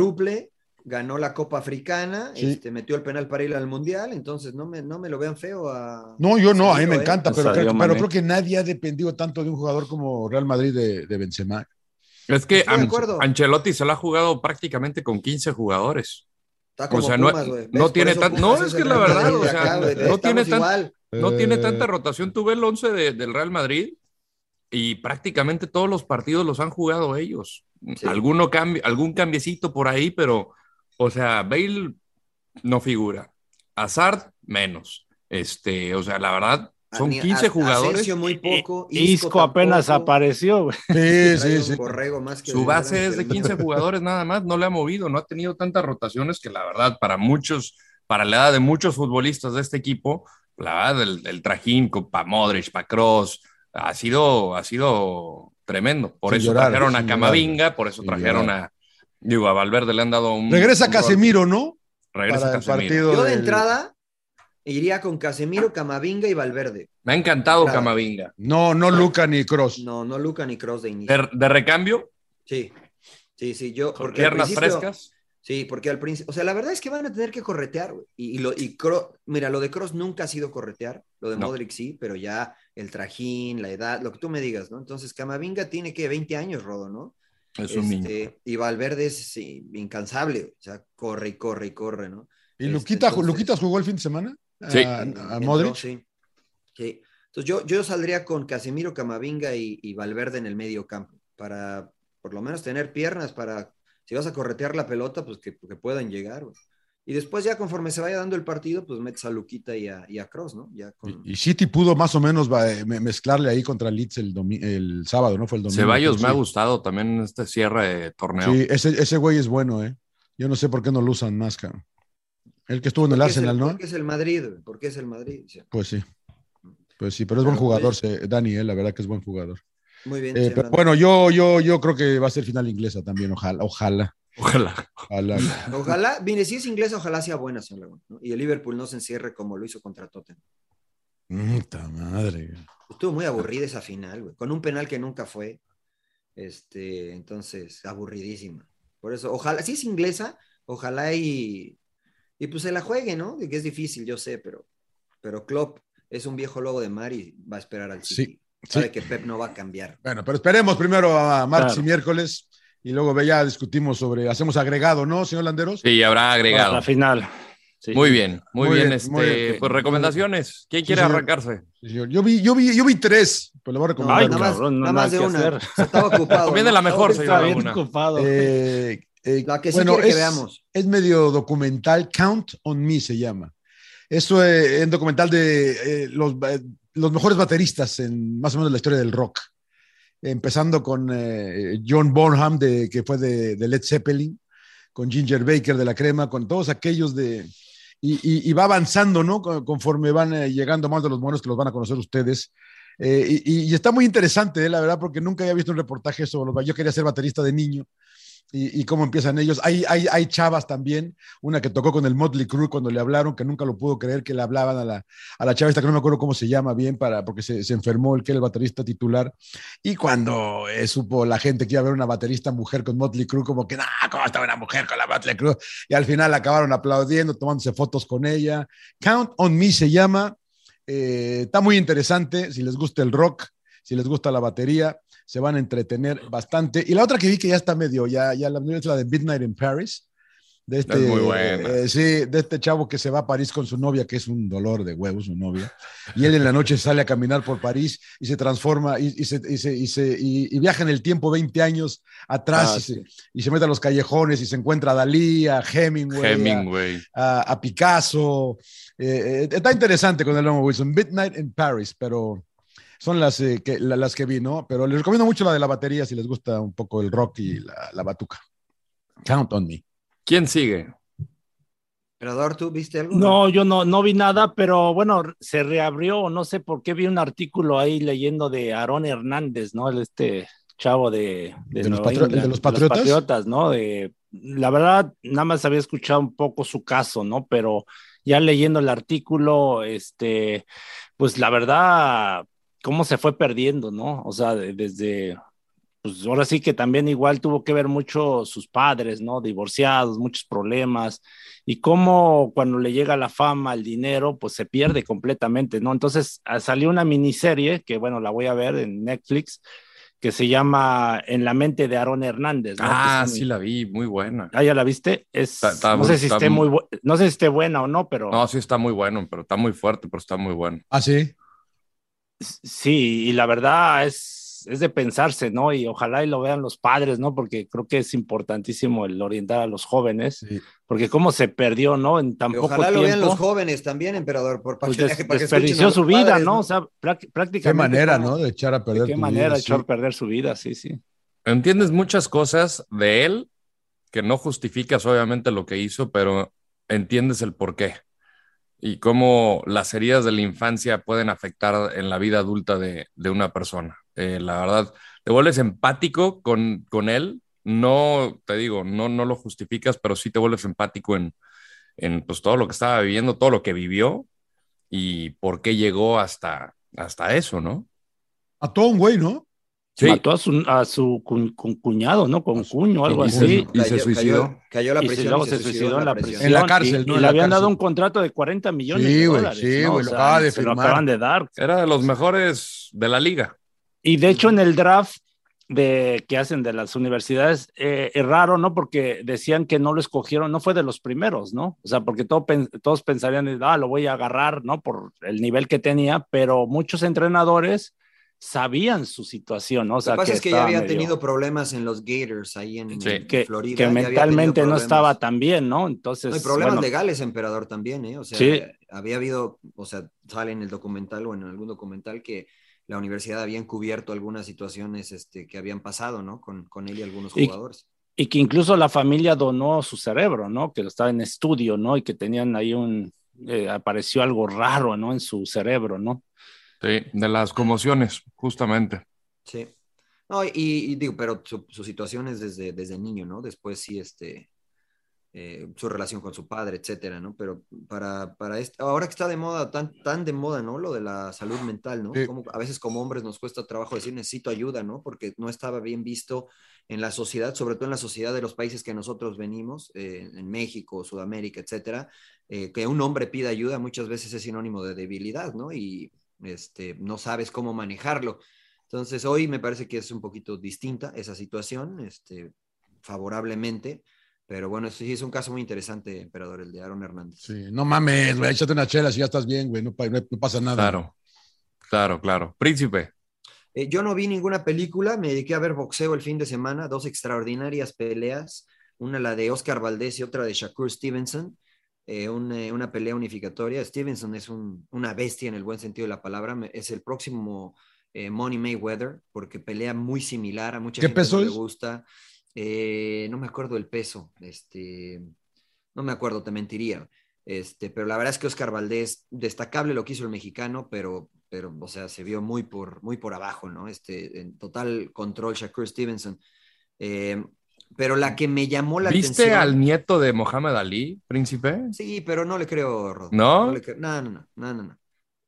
Ganó la Copa Africana, Sí. este, metió el penal para ir al mundial, entonces no me, no me lo vean feo a. No, yo no, a mí me ¿eh? encanta, pero, Sadio creo, Mané. pero creo que nadie ha dependido tanto de un jugador como Real Madrid de, de Benzema. Es que de An-. Ancelotti se lo ha jugado prácticamente con 15 jugadores. o sea, no, no tiene tan, no es que la verdad, o sea, no tiene tan, no tiene tanta rotación. Tuve el 11 del Real Madrid y prácticamente todos los partidos los han jugado ellos. Alguno cambio, algún cambiecito por ahí, pero, o sea, Bale no figura. Hazard, menos. Este, o sea, la verdad, son 15 jugadores. muy poco. Isco, apenas apareció. Sí, sí, sí. Su base es de 15 jugadores nada más, no le ha movido, no ha tenido tantas rotaciones que la verdad para muchos, para la edad de muchos futbolistas de este equipo, la verdad, el, trajín para Modric, para Cross, ha sido, ha sido tremendo. Por eso trajeron a Camavinga, por eso trajeron a, digo, a Valverde le han dado un... Regresa Casemiro, ¿no? Regresa Casemiro. Yo de entrada iría con Casemiro, Camavinga y Valverde. Me ha encantado Camavinga. No, no Luca ni Cross. No, no Luca ni Cross de inicio. ¿De, de recambio? Sí, sí, sí. Yo, porque piernas frescas. Sí, porque al principio, o sea, la verdad es que van a tener que corretear, Y, lo, y mira, lo de Cross nunca ha sido corretear, lo de Modric sí, pero ya el trajín, la edad, lo que tú me digas, ¿no? Entonces, Camavinga tiene que 20 años, Rodo, ¿no? Es un niño. Este, y Valverde es incansable, o sea, corre y corre y corre, ¿no? ¿Y Luquita, este, Luquitas jugó el fin de semana? Sí. A, Modric. sí. sí. Entonces, yo, yo saldría con Casemiro, Camavinga y Valverde en el medio campo, para por lo menos tener piernas para si vas a corretear la pelota, pues que, puedan llegar. Y después ya conforme se vaya dando el partido, pues metes a Luquita y a, y Cross, ¿no? Ya y, City pudo más o menos eh, mezclarle ahí contra Leeds el, el sábado, ¿no? Fue el domingo. Ceballos me ha gustado también en este cierre de torneo. Sí, ese, ese güey es bueno, ¿eh? Yo no sé por qué no lo usan más, cabrón. El que estuvo en el Arsenal, ¿no? Porque es el Madrid, porque es el Madrid. Pues sí. Pues sí, pero es buen jugador, Dani, ¿eh? la verdad que es buen jugador. Muy bien. Eh, bueno, yo, yo, yo creo que va a ser final inglesa también, ojalá. Ojalá. Ojalá. Ojalá. Ojalá, si es inglesa, ojalá sea buena, señor Y el Liverpool no se encierre como lo hizo contra Tottenham. Puta madre. Estuvo muy aburrida esa final, güey. Con un penal que nunca fue. Este, entonces, aburridísima. Por eso, ojalá, si es inglesa, ojalá y, y pues se la juegue, ¿no? Que es difícil, yo sé, pero, pero Klopp es un viejo lobo de mar y va a esperar al City. Sí. Sabe que Pep no va a cambiar. Bueno, pero esperemos primero a martes y miércoles y luego ya discutimos sobre, hacemos agregado, ¿no, señor Landeros? Sí, habrá agregado. la final. Muy bien, muy, bien. este, Pues recomendaciones. ¿Quién quiere arrancarse? yo, vi, yo, vi, yo vi tres, pues le voy a recomendar. Ay, nada más, de una. Estaba ocupado. Conviene la mejor, señor. Estaba ocupado. Eh, eh, la que sí bueno, es, que veamos. Es medio documental, Count on Me se llama. Eso es un documental de eh, los los mejores bateristas en más o menos la historia del rock. Empezando con eh, John Bonham, de, que fue de, Led Zeppelin, con Ginger Baker de la Crema, con todos aquellos de... Y, va avanzando, ¿no? Conforme van eh, llegando más de los buenos que los van a conocer ustedes. Eh, y, está muy interesante, la verdad, porque nunca había visto un reportaje sobre los... Yo quería ser baterista de niño y, cómo empiezan ellos. Hay, hay, hay, chavas también, una que tocó con el Motley Crue cuando le hablaron, que nunca lo pudo creer, que le hablaban a la, a la chava esta, que no me acuerdo cómo se llama bien, para, porque se, se enfermó el que era el baterista titular. Y cuando eh, supo la gente que iba a ver una baterista mujer con Motley Crue, como que, no, ¿cómo estaba una mujer con la Motley Crue? Y al final acabaron aplaudiendo, tomándose fotos con ella. Count on Me se llama. Eh, está muy interesante, si les gusta el rock, si les gusta la batería se van a entretener bastante. Y la otra que vi que ya está medio, ya, ya la, es la de Midnight in Paris. De este, muy buena. Eh, sí, de este chavo que se va a París con su novia, que es un dolor de huevos, su novia. Y él en la noche sale a caminar por París y se transforma y, y, se, y, se, y, se, y viaja en el tiempo 20 años atrás ah, y, se, y, se, mete a los callejones y se encuentra a Dalí, a Hemingway, Hemingway. A, a, Picasso. Eh, eh, está interesante con el nombre Wilson. Midnight in Paris, pero son las, eh, que, las que vi, ¿no? Pero les recomiendo mucho la de la batería si les gusta un poco el rock y la, la batuca. Count on me. ¿Quién sigue? Perador, ¿tú viste algo? No, yo no, no vi nada, pero bueno, se reabrió, no sé por qué vi un artículo ahí leyendo de Aarón Hernández, ¿no? Este chavo de, de, los, de los, patriotas? ¿no? De, la verdad, nada más había escuchado un poco su caso, ¿no? Pero ya leyendo el artículo, este, pues la verdad, cómo se fue perdiendo, ¿no? O sea, desde, pues ahora sí que también igual tuvo que ver mucho sus padres, ¿no? Divorciados, muchos problemas, y cómo cuando le llega la fama, el dinero, pues se pierde completamente, ¿no? Entonces ah, salió una miniserie, que bueno, la voy a ver en Netflix, que se llama En la mente de Aaron Hernández. ¿no? Ah, sí la vi, muy buena. Ah, ya la viste. Es, Está- está no, sé si está esté muy- muy bu- no sé si esté buena o no, pero No, sí está muy bueno, pero está muy fuerte, pero está muy bueno. Ah, sí. Sí, y la verdad es, es de pensarse, ¿no? Y ojalá y lo vean los padres, ¿no? Porque creo que es importantísimo el orientar a los jóvenes, Sí. porque cómo se perdió, ¿no? En tan Y poco ojalá tiempo. lo vean los jóvenes también, emperador, por, pues que- des- para que desperdició su vida, padres, ¿no? O sea, prá- prácticamente. Qué manera, ¿no? De echar a perder ¿De qué tu manera vida, echó sí. a perder su vida? Sí, sí. Entiendes muchas cosas de él que no justificas obviamente lo que hizo, pero entiendes el por qué y cómo las heridas de la infancia pueden afectar en la vida adulta de, de una persona. Eh, la verdad, te vuelves empático con, con él. No, te digo, no, no lo justificas, pero sí te vuelves empático en, en pues, todo lo que estaba viviendo, todo lo que vivió y por qué llegó hasta, hasta eso, ¿no? A todo un güey, ¿no? Sí. Mató a su, a su cu- cu- cuñado, ¿no? Con cuño, algo y así. se- y se suicidó. Cayó, cayó la y prisión. se- luego y se suicidó en la prisión. En la cárcel, y, ¿no? y le habían dado cárcel. un contrato de 40 millones Sí, de güey, dólares. sí, ¿no? güey, O lo de se lo acaban de dar. Era de los mejores de la liga. Y de hecho en el draft de, que hacen de las universidades eh, es raro, ¿no? Porque decían que no lo escogieron, no fue de los primeros, ¿no? O sea, porque todo todos pensarían, ah, lo voy a agarrar, ¿no? Por el nivel que tenía, pero muchos entrenadores sabían su situación, ¿no? O sea, Lo que pasa es que ya había medio- tenido problemas en los Gators ahí en, Sí. en que, Florida. que mentalmente no estaba tan bien, ¿no? Entonces, No, hay problemas bueno, legales, emperador, también, ¿eh? O sea, Sí. había habido, o sea, sale en el documental o en algún documental que la universidad había encubierto algunas situaciones este, que habían pasado, ¿no? Con, con él y algunos Y- jugadores. y que incluso la familia donó su cerebro, ¿no? Que estaba en estudio, ¿no? Y que tenían ahí un, eh, apareció algo raro, ¿no? En su cerebro, ¿no? Sí, de las conmociones, justamente. Sí. No, y, y digo, pero su, su situación es desde, desde niño, ¿no? Después sí, este, eh, su relación con su padre, etcétera, ¿no? Pero para, para este, ahora que está de moda, tan, tan de moda, ¿no? Lo de la salud mental, ¿no? Sí. Como a veces como hombres nos cuesta trabajo decir necesito ayuda, ¿no? Porque no estaba bien visto en la sociedad, sobre todo en la sociedad de los países que nosotros venimos, eh, en México, Sudamérica, etcétera, eh, que un hombre pida ayuda muchas veces es sinónimo de debilidad, ¿no? Y este, no sabes cómo manejarlo. Entonces, hoy me parece que es un poquito distinta esa situación, este, favorablemente, pero bueno, sí es un caso muy interesante, emperador, el de Aaron Hernández. Sí, no mames, güey, échate una chela si ya estás bien, güey, no, no- no pasa nada. Claro, claro, claro. Príncipe. Eh, yo no vi ninguna película, me dediqué a ver boxeo el fin de semana, dos extraordinarias peleas, una la de Oscar Valdés y otra de Shakur Stevenson, eh, eh, una pelea unificatoria. Stevenson es un- una bestia en el buen sentido de la palabra, es el próximo eh, Money Mayweather, porque pelea muy similar, a mucha ¿Qué gente peso no le gusta. Eh, no me acuerdo el peso, este, no me acuerdo, te mentiría. Este, pero la verdad es que Oscar Valdés, destacable lo que hizo el mexicano, pero, pero o sea, se vio muy por, muy por abajo, ¿no? Este, en total control, Shakur Stevenson. Eh, pero la que me llamó la ¿Viste atención. al nieto de Mohamed Ali, príncipe? Sí, pero no le creo, Rod. ¿No? le creo- No, no, no, no, no, no.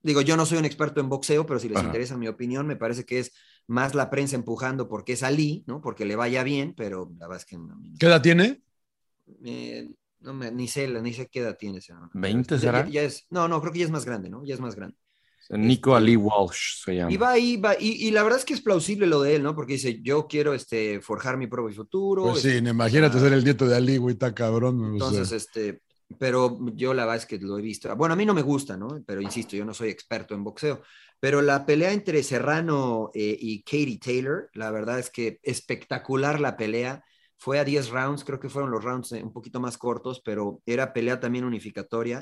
Digo, yo no soy un experto en boxeo, pero si les Ajá. interesa mi opinión, me parece que es más la prensa empujando porque es Ali, ¿no? Porque le vaya bien, pero la verdad es que no, ¿Qué edad tiene? eh, no me- ni sé, ni sé qué edad tiene ese hombre. ¿20 Ya- será? ya- ya es, no, no, creo que ya es más grande, ¿no? Ya es más grande. Nico Ali Walsh se llama. Y va ahí, va, y, y la verdad es que es plausible lo de él, ¿no? Porque dice, yo quiero este, forjar mi propio futuro. Pues sí, este, imagínate ah, ser el nieto de Ali, güey, está cabrón. o Entonces, sea. este, pero yo la verdad es que lo he visto. Bueno, a mí no me gusta, ¿no? Pero insisto, yo no soy experto en boxeo. Pero la pelea entre Serrano eh, y Katie Taylor, la verdad es que espectacular la pelea. Fue a 10 rounds, creo que fueron los rounds eh, un poquito más cortos, pero era pelea también unificatoria.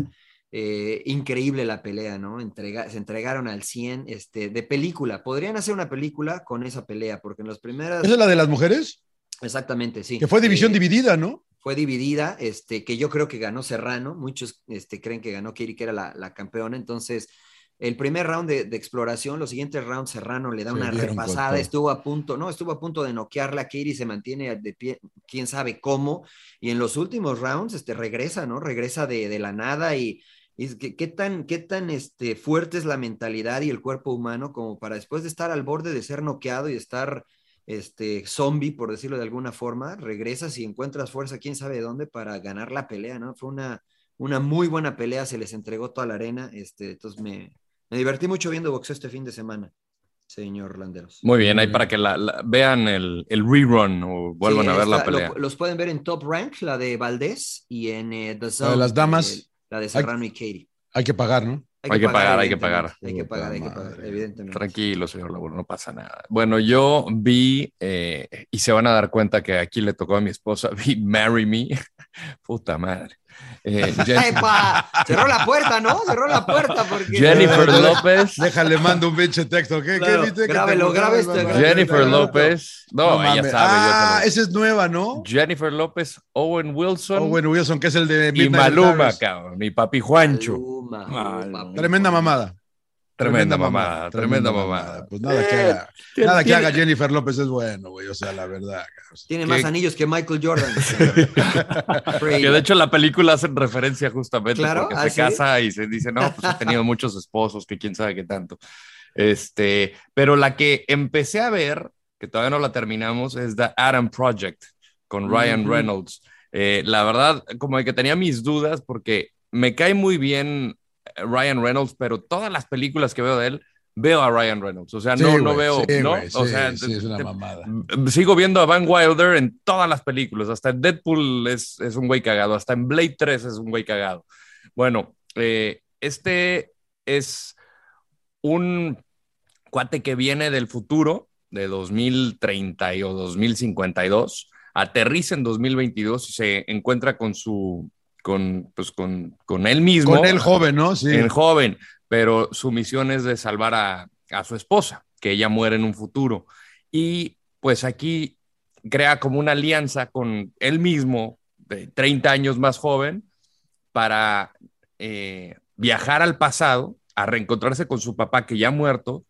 Eh, increíble la pelea, ¿no? Entrega, se entregaron al 100, este, de película. Podrían hacer una película con esa pelea, porque en las primeras... ¿Esa es la de las mujeres? Exactamente, sí. Que fue división Eh, dividida, ¿no? fue dividida, este, que yo creo que ganó Serrano, muchos este, creen que ganó Kiri, que era la, la campeona, entonces el primer round de, de exploración, los siguientes rounds Serrano le da Se una repasada, estuvo a punto, no, estuvo a punto de noquearla, Kiri se mantiene de pie, quién sabe cómo, y en los últimos rounds este, regresa, ¿no? Regresa de, de la nada y es que, qué tan, qué tan este, fuerte es la mentalidad y el cuerpo humano como para después de estar al borde de ser noqueado y estar este zombie, por decirlo de alguna forma, regresas y encuentras fuerza, quién sabe de dónde, para ganar la pelea, ¿no? Fue una, una muy buena pelea, se les entregó toda la arena, este, entonces me, me divertí mucho viendo boxeo este fin de semana. señor Landeros. Muy bien, ahí para que la, la- vean el, el rerun o vuelvan Sí, a ver la lo- pelea. los pueden ver en Top Rank, la de Valdés, y en eh, The La Zone. de las damas. La de Serrano y Katie. Hay que pagar, ¿no? Hay que pagar, hay que pagar. Hay que pagar, hay que pagar, evidentemente. Tranquilo, señor Laguna, no pasa nada. Bueno, yo vi, eh, y se van a dar cuenta que aquí le tocó a mi esposa, vi Marry Me. Puta madre. Eh. Cerró la puerta, ¿no? Cerró la puerta porque. Jennifer López. Déjale, mando un pinche texto. ¿Qué, Claro, ¿qué viste? Grábelo, grabe este, Jennifer López. No, ella mames. sabe. Ah, esa es nueva, ¿no? Jennifer López, Owen Wilson Owen Wilson, que es el de y Midnight Maluma, Paris. cabrón. Mi papi Juancho. Maluma, Maluma. Tremenda mamada. Tremenda mamada, tremenda mamada. Pues nada que haga, Tiene- nada que tiene- haga Jennifer López es bueno, güey. O sea, la verdad. Tiene Que- más anillos que Michael Jordan. Que de hecho la película hacen referencia justamente Claro, porque ¿ah, se sí? casa y se dice, no, pues ha tenido muchos esposos, que quién sabe qué tanto. Este, pero la que empecé a ver, que todavía no la terminamos, es The Adam Project con Ryan. Reynolds. Eh, la verdad, como de que tenía mis dudas porque me cae muy bien eh, Ryan Reynolds, pero todas las películas que veo de él, veo a Ryan Reynolds. O sea, Sí, no, no veo, sí, ¿no? o sí, sea, es una mamada. Sigo viendo a Van Wilder en todas las películas, hasta en Deadpool es, es un güey cagado, hasta en Blade 3 es un güey cagado. Bueno, eh, este es un cuate que viene del futuro, de 2030 y- o 2052, aterriza en 2022 y se encuentra con su, con, pues con, con él mismo. Con el joven, ¿no? Sí. El joven, pero su misión es de salvar a, a su esposa, que ella muere en un futuro. Y pues aquí crea como una alianza con él mismo, de 30 años más joven, para eh, viajar al pasado, a reencontrarse con su papá que ya ha muerto,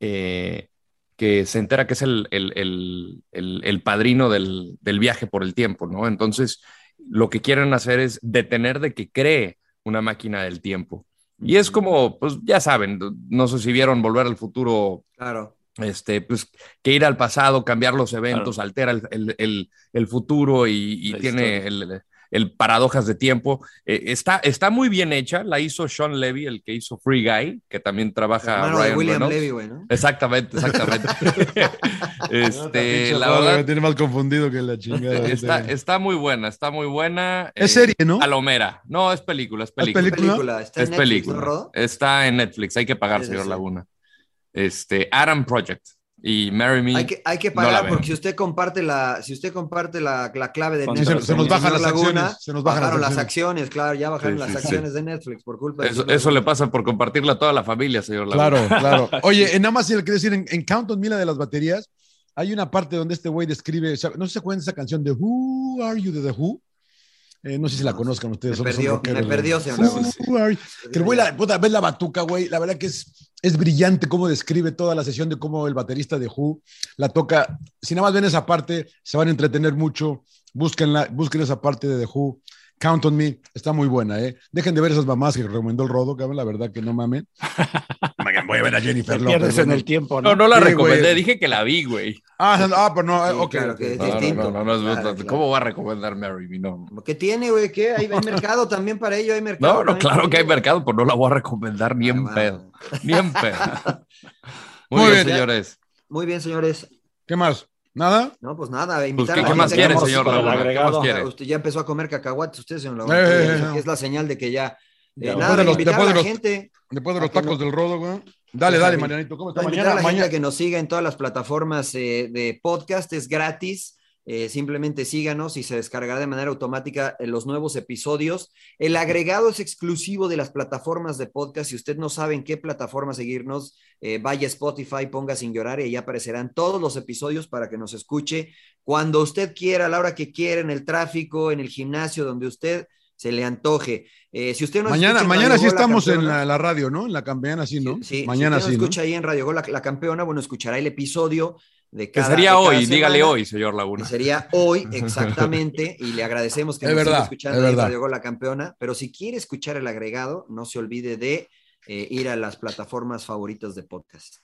eh, que se entera que es el, el- el- el- el padrino del, del viaje por el tiempo, ¿no? Entonces, lo que quieren hacer es detener de que cree una máquina del tiempo. Y es como, pues ya saben, no sé si vieron Volver al Futuro, Claro. este, pues que ir al pasado, cambiar los eventos, altera el, el- el- el futuro y, y tiene. El, paradojas de tiempo. Eh, está, está muy bien hecha, la hizo Sean Levy, el que hizo Free Guy, que también trabaja de Ryan William Reynolds. Levy, güey, ¿no? Exactamente, exactamente. este, la verdad, Me tiene más confundido que la chingada. está, está muy buena, está muy buena. Es eh, serie, ¿no? Palomera. No, es película, es película. película? Película. Está en Es Netflix, película. ¿no, Rodo? Está en Netflix, hay que pagar, señor. Laguna. Este, Adam Project y Marry Me. Hay que, hay que pagar porque si usted comparte la, si usted comparte la, la clave de se, Netflix, se nos bajan las Laguna, acciones. Se nos bajan las bajaron las acciones. acciones, claro, ya bajaron Sí, las sí. acciones de Netflix por culpa de Eso, eso le pasa por compartirla a toda la familia, señor Laguna. Claro, claro. Oye, en nada más le quiero decir, en, en Count on Me, la de las baterías, hay una parte donde este güey describe, no sé si se acuerdan de esa canción de Who Are You de The Who. Eh, no sé si la conozcan ustedes. Me perdió, rockeros, me perdió, señor Laguna. el güey, la, puta, ves la batuca, güey. La verdad que es, es brillante cómo describe toda la sesión de cómo el baterista de Who la toca. Si nada más ven esa parte, se van a entretener mucho. Búsquenla, busquen esa parte de The Who. Count on Me, está muy buena, ¿eh? Dejen de ver esas mamás que recomendó el Rodo, cabrón, la verdad que no mamen. Voy a ver a Te Jennifer pierdes López. en ¿no? el tiempo, ¿no? No, no la Sí, recomendé, güey. dije que la vi, güey. Ah, no, ah, pero no, Sí, ok. claro que es No, no, distinto. no, no, no, Claro, ¿Cómo claro. va a recomendar Mary Me? No, ¿Qué tiene, güey? ¿Qué? Hay, hay mercado también para ello, hay mercado. no, no, claro que hay mercado, pero no la voy a recomendar ni en Ah, pedo. va. Ni en pedo. Muy, Muy bien, bien. señores. Muy bien, señores. ¿Qué más? ¿Nada? No, pues nada, Pues, invitar ¿qué, a qué la más quiere, señor Laguna? ¿Qué más quiere? Usted ya empezó a comer cacahuates, usted, señor Eh, Laguna. eh, eh. Es la señal de que ya. Eh, Ya, nada, después de los- invitar después a de la los- gente. Después de los tacos no. del Rodo, güey. Dale, dale. Marianito. ¿Cómo está invitar a mañana? la gente Mañana. a que nos siga en todas las plataformas eh, de podcast, es gratis. eh, simplemente síganos y se descargará de manera automática eh, los nuevos episodios. El agregado es exclusivo de las plataformas de podcast. Si usted no sabe en qué plataforma seguirnos, eh, vaya a Spotify, ponga sin llorar y ahí aparecerán todos los episodios para que nos escuche cuando usted quiera, a la hora que quiera, en el tráfico, en el gimnasio, donde usted se le antoje. Eh, si usted no Mañana, mañana sí la estamos en campeona- la, la radio, ¿no? En la campeana sí, ¿no? Sí, mañana si usted sí, no ¿no? escucha ahí en Radio Gol la, la campeona, bueno, escuchará el episodio de Que cada sería de cada hoy, dígale hoy, señor que Laguna. sería hoy, exactamente, y le agradecemos que Es nos siga verdad, escuchando es ahí en verdad. Radio Gol la campeona, pero si quiere escuchar el agregado, no se olvide de eh, ir a las plataformas favoritas de podcast.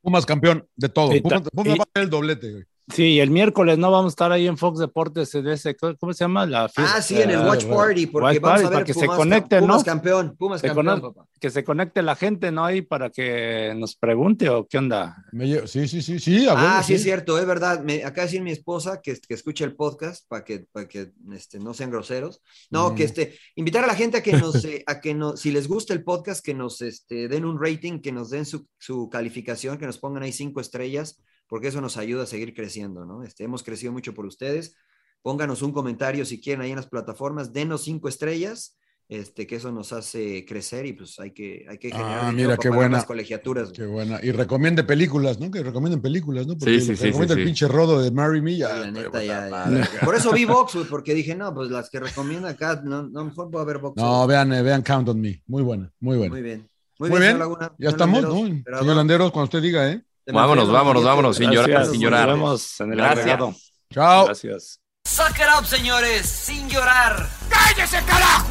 Pumas campeón de todo. Sí, Pumas, Pumas y- va a ser el doblete, güey. Sí, el miércoles no vamos a estar ahí en Fox Deportes en ese, ¿cómo se llama? La fiesta, ah, sí, en el Watch Party, porque Watch vamos Party, a ver para que Pumas, se conecte, Pumas ¿no? campeón, Pumas Se campeón, papá. Que se conecte la gente, ¿no? Ahí para que nos pregunte o qué onda. Me sí, sí, sí, sí. a Ah, sí, es cierto, es verdad. Me, acaba de decir mi esposa que, que escuche el podcast para que, para que este, no sean groseros. No, Mm. que este, invitar a la gente a que nos, eh, a que nos, si les gusta el podcast, que nos este, den un rating, que nos den su, su calificación, que nos pongan ahí cinco estrellas, porque eso nos ayuda a seguir creciendo, ¿no? Este, hemos crecido mucho por ustedes. Pónganos un comentario si quieren ahí en las plataformas, denos cinco estrellas. Este, que eso nos hace crecer y pues hay que, hay que generar Ah, mira para qué pagar buena. las colegiaturas. Qué buena. Y recomiende películas, ¿no? Que recomienden películas, ¿no? Porque Sí, sí, sí, recomienda sí, el sí. pinche rodo de Marry Me. Ya, La neta, ya. Por eso vi Vox, güey, porque dije, no, pues las que recomienda acá, no, no mejor voy a ver Vox. No, vean, eh, vean Count on Me. Muy buena, muy buena. Muy bien. Muy Muy, bien. Laguna. Ya estamos, Landeros, ¿no? Señor Landeros, cuando usted diga, ¿eh? Vámonos, vámonos, vámonos, sin llorar, Gracias, sin nos llorar. vemos en el Gracias. agregado. Chao. Gracias. Suck it up, señores, sin llorar. ¡Cállese, carajo!